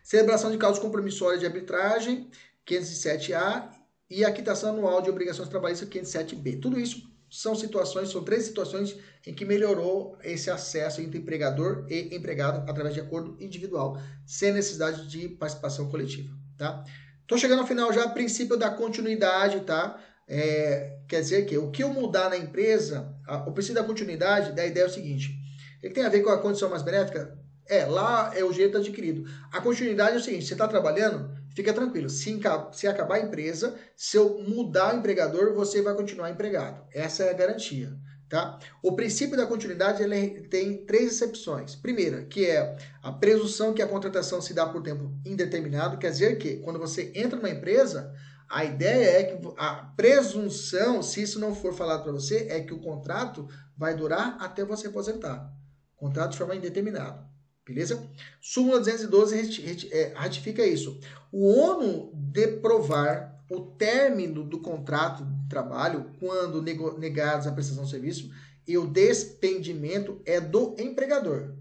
Celebração de causas compromissórias de arbitragem, 507A, e a quitação anual de obrigações trabalhistas, 507B. Tudo isso são situações, são três situações em que melhorou esse acesso entre empregador e empregado através de acordo individual, sem necessidade de participação coletiva, tá? Tô chegando ao final já, princípio da continuidade, tá? É, quer dizer que o que eu mudar na empresa, a, o princípio da continuidade, da ideia é o seguinte, ele tem a ver com a condição mais benéfica? É, lá é o jeito adquirido. A continuidade é o seguinte, você está trabalhando, fica tranquilo. Se, se acabar a empresa, se eu mudar o empregador, você vai continuar empregado. Essa é a garantia. Tá? O princípio da continuidade tem três exceções. Primeira, que é a presunção que a contratação se dá por tempo indeterminado, quer dizer que quando você entra numa empresa, a ideia é que a presunção, se isso não for falado para você, é que o contrato vai durar até você aposentar. Contrato de forma indeterminada. Beleza? Súmula 212 é, ratifica isso. O ONU de provar o término do contrato de trabalho quando negados a prestação de serviço e o despendimento é do empregador.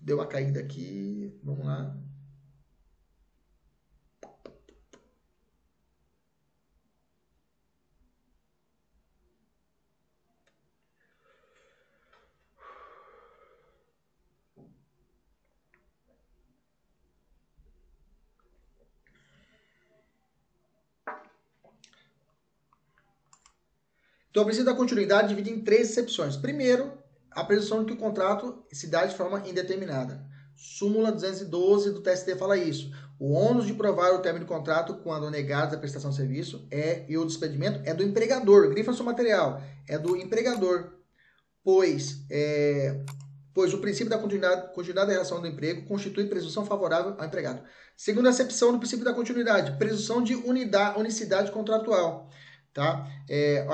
Deu uma caída aqui. Vamos lá. Então, o princípio da continuidade divide em três exceções. Primeiro, a presunção de que o contrato se dá de forma indeterminada. Súmula 212 do TST fala isso. O ônus de provar o término do contrato quando negado a prestação de serviço é e o despedimento é do empregador. Grifa seu material. É do empregador. Pois, é, pois o princípio da continuidade, continuidade da relação do emprego constitui presunção favorável ao empregado. Segunda acepção do princípio da continuidade, presunção de unidade, unicidade contratual. Tá? É,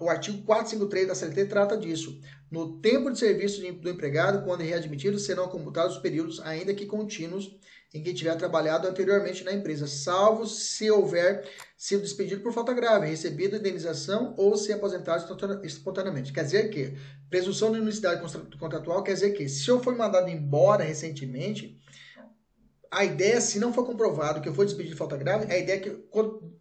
o, artigo 453 da CLT trata disso. No tempo de serviço do empregado, quando readmitido, serão computados os períodos, ainda que contínuos, em que tiver trabalhado anteriormente na empresa, salvo se houver sido despedido por falta grave, recebido indenização ou se aposentado espontaneamente. Quer dizer que presunção de unicidade contratual quer dizer que se eu for mandado embora recentemente, a ideia, se não for comprovado que eu fui despedido de falta grave, a ideia é que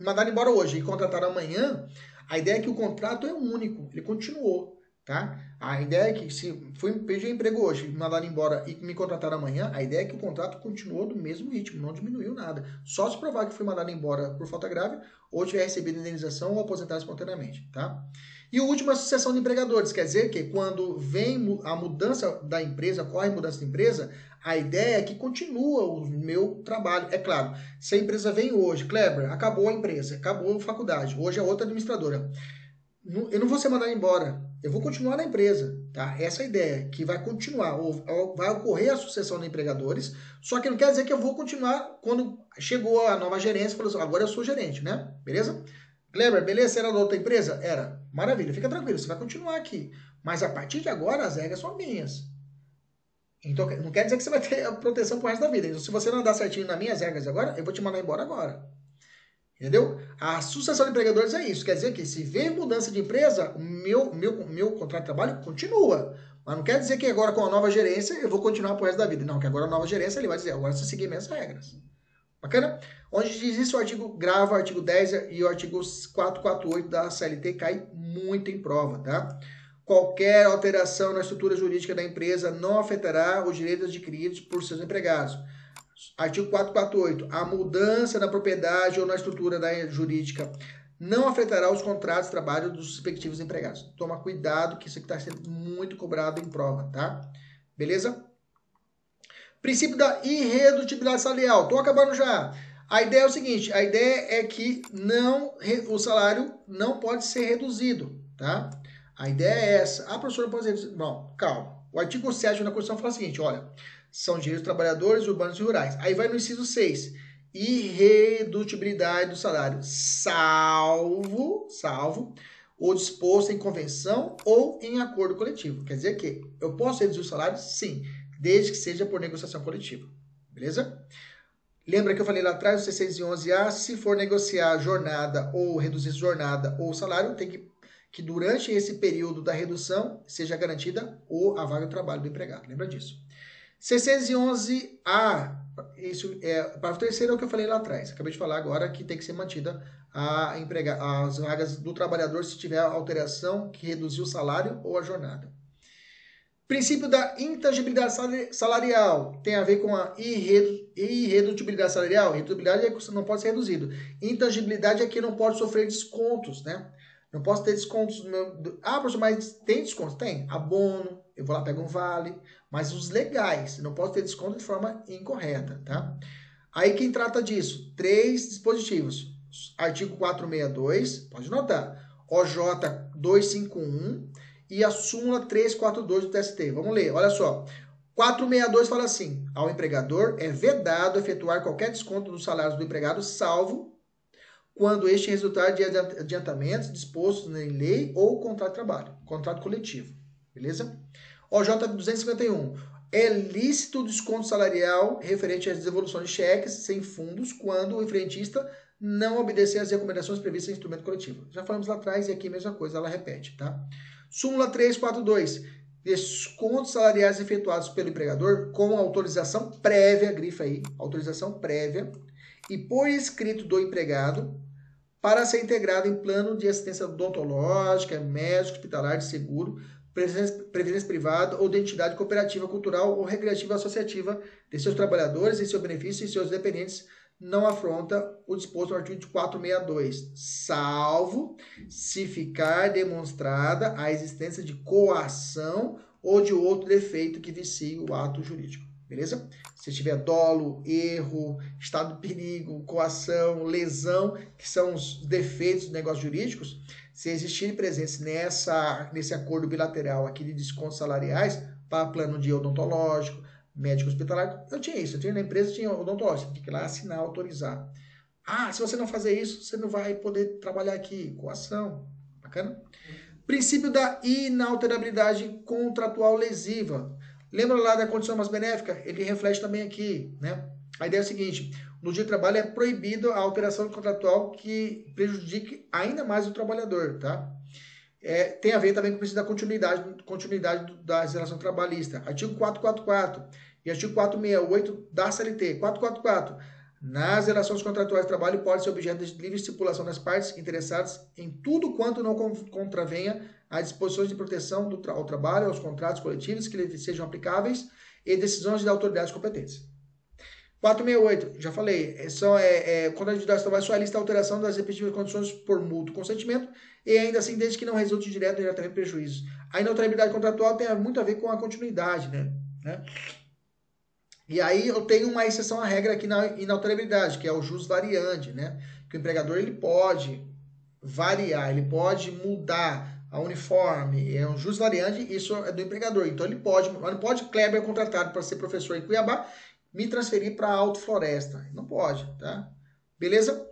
mandar embora hoje e contratar amanhã, a ideia é que o contrato é único, ele continuou, tá? A ideia é que se fui pedir emprego hoje, mandar embora e me contratar amanhã, a ideia é que o contrato continuou do mesmo ritmo, não diminuiu nada. Só se provar que fui mandado embora por falta grave ou tiver recebido indenização ou aposentado espontaneamente, tá? E o último é a sucessão de empregadores, quer dizer que quando vem a mudança da empresa, ocorre a mudança da empresa, a ideia é que continua o meu trabalho. É claro, se a empresa vem hoje, Kleber, acabou a empresa, acabou a faculdade, hoje é outra administradora. Eu não vou ser mandado embora, eu vou continuar na empresa, tá? Essa é ideia, que vai continuar, vai ocorrer a sucessão de empregadores, só que não quer dizer que eu vou continuar quando chegou a nova gerência, falou assim, agora eu sou gerente, né? Beleza? Kleber, beleza? Você era da outra empresa? Era. Maravilha, fica tranquilo, você vai continuar aqui. Mas a partir de agora, as regras são minhas. Então, não quer dizer que você vai ter a proteção pro resto da vida. Então, se você não andar certinho nas minhas regras agora, eu vou te mandar embora agora. Entendeu? A sucessão de empregadores é isso. Quer dizer que se vem mudança de empresa, o meu, meu, meu contrato de trabalho continua. Mas não quer dizer que agora com a nova gerência eu vou continuar pro resto da vida. Não, que agora a nova gerência ele vai dizer, agora você seguir minhas regras. Bacana? Onde diz isso, o artigo grava, o artigo 10 e o artigo 448 da CLT cai muito em prova, tá? Qualquer alteração na estrutura jurídica da empresa não afetará os direitos adquiridos por seus empregados. Artigo 448. A mudança na propriedade ou na estrutura da jurídica não afetará os contratos de trabalho dos respectivos empregados. Toma cuidado que isso aqui está sendo muito cobrado em prova, tá? Beleza? Princípio da irredutibilidade salarial. Estou acabando já. A ideia é o seguinte: a ideia é que não o salário não pode ser reduzido, tá? A ideia é essa. Ah, professor, não pode ser. Não, calma. O artigo 7 da Constituição fala o seguinte: olha, são direitos dos trabalhadores urbanos e rurais. Aí vai no inciso 6. Irredutibilidade do salário, salvo, salvo o disposto em convenção ou em acordo coletivo. Quer dizer que eu posso reduzir o salário? Sim desde que seja por negociação coletiva. Beleza? Lembra que eu falei lá atrás, o C611A, se for negociar jornada ou reduzir jornada ou salário, tem que que durante esse período da redução seja garantida ou a vaga de trabalho do empregado. Lembra disso? C611A, isso é, para o terceiro é o que eu falei lá atrás. Acabei de falar agora que tem que ser mantida a emprega, as vagas do trabalhador se tiver alteração que reduziu o salário ou a jornada. Princípio da intangibilidade salarial tem a ver com a irredutibilidade salarial. Irredutibilidade é que não pode ser reduzido. Intangibilidade é que não pode sofrer descontos, né? Não posso ter descontos meu. Ah, professor, mas tem desconto? Tem. Abono, eu vou lá, pego um vale, mas os legais. Não posso ter desconto de forma incorreta, tá? Aí quem trata disso? Três dispositivos. Artigo 462, pode notar. OJ 251 e a súmula 342 do TST. Vamos ler, olha só. 462 fala assim: ao empregador é vedado efetuar qualquer desconto dos salários do empregado, salvo quando este resultar de adiantamentos dispostos em lei ou contrato de trabalho, contrato coletivo. Beleza? OJ 251. É lícito o desconto salarial referente às devoluções de cheques sem fundos quando o frentista não obedecer às recomendações previstas em instrumento coletivo. Já falamos lá atrás e aqui a mesma coisa, ela repete, tá? Súmula 342. Descontos salariais efetuados pelo empregador com autorização prévia, grifa aí, autorização prévia, e por escrito do empregado, para ser integrado em plano de assistência odontológica, médico, hospitalar, de seguro, previdência privada ou de entidade cooperativa, cultural ou recreativa associativa de seus trabalhadores em seu benefício e seus dependentes não afronta o disposto no artigo 462, salvo se ficar demonstrada a existência de coação ou de outro defeito que vicie o ato jurídico. Beleza? Se tiver dolo, erro, estado de perigo, coação, lesão, que são os defeitos dos negócios jurídicos, se existirem presentes nessa, nesse acordo bilateral aqui de descontos salariais para plano de odontológico, médico hospitalar, eu tinha isso, eu tinha na empresa, tinha odontológico, tinha que ir lá assinar, autorizar. Ah, se você não fazer isso, você não vai poder trabalhar aqui, coação, bacana? Princípio da inalterabilidade contratual lesiva. Lembra lá da condição mais benéfica? Ele reflete também aqui, né? A ideia é a seguinte: no dia de trabalho é proibido a alteração contratual que prejudique ainda mais o trabalhador, tá? É, tem a ver também com o princípio da continuidade, continuidade das relações trabalhistas. Artigo 444 e artigo 468 da CLT. 444. Nas relações contratuais de trabalho pode ser objeto de livre estipulação das partes interessadas em tudo quanto não contravenha as disposições de proteção do tra ao trabalho, aos contratos coletivos que lhe sejam aplicáveis e decisões de autoridades competentes. 468, já falei, é só, é, é, quando a atividade é lista a alteração das respectivas condições por mútuo consentimento e ainda assim desde que não resulte direto ou indiretamente prejuízos. A inalterabilidade contratual tem muito a ver com a continuidade, né? né? E aí eu tenho uma exceção à regra aqui na inalterabilidade, que é o jus variante, né? Que o empregador ele pode variar, ele pode mudar a uniforme, é um jus variante, isso é do empregador. Então ele pode, mas não pode Kleber contratado para ser professor em Cuiabá me transferir para Alto Floresta. Não pode, tá? Beleza?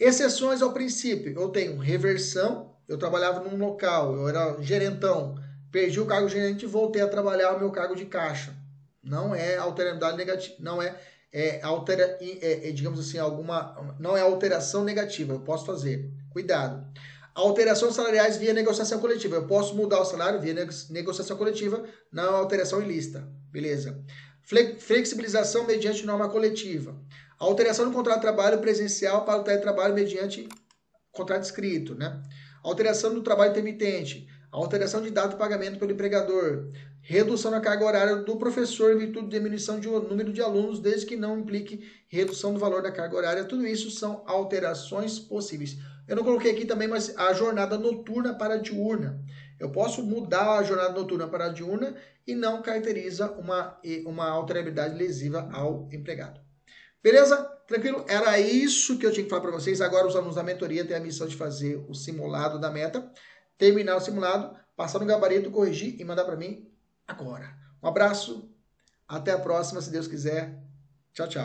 Exceções ao princípio. Eu tenho reversão. Eu trabalhava num local, eu era gerentão. Perdi o cargo de gerente e voltei a trabalhar o meu cargo de caixa. Não é alterabilidade negativa, não é, é, altera, é, é, digamos assim, alguma, não é alteração negativa. Eu posso fazer. Cuidado. Alterações salariais via negociação coletiva. Eu posso mudar o salário via negociação coletiva, não alteração ilícita. Beleza. Flexibilização mediante norma coletiva. Alteração do contrato de trabalho presencial para o teletrabalho mediante contrato escrito, né? Alteração do trabalho intermitente. Alteração de data de pagamento pelo empregador. Redução da carga horária do professor em virtude de diminuição de número de alunos, desde que não implique redução do valor da carga horária. Tudo isso são alterações possíveis. Eu não coloquei aqui também, mas a jornada noturna para diurna. Eu posso mudar a jornada noturna para a diurna e não caracteriza uma, uma alterabilidade lesiva ao empregado. Beleza? Tranquilo? Era isso que eu tinha que falar para vocês. Agora os alunos da mentoria têm a missão de fazer o simulado da meta, terminar o simulado, passar no gabarito, corrigir e mandar para mim agora. Um abraço, até a próxima, se Deus quiser. Tchau, tchau.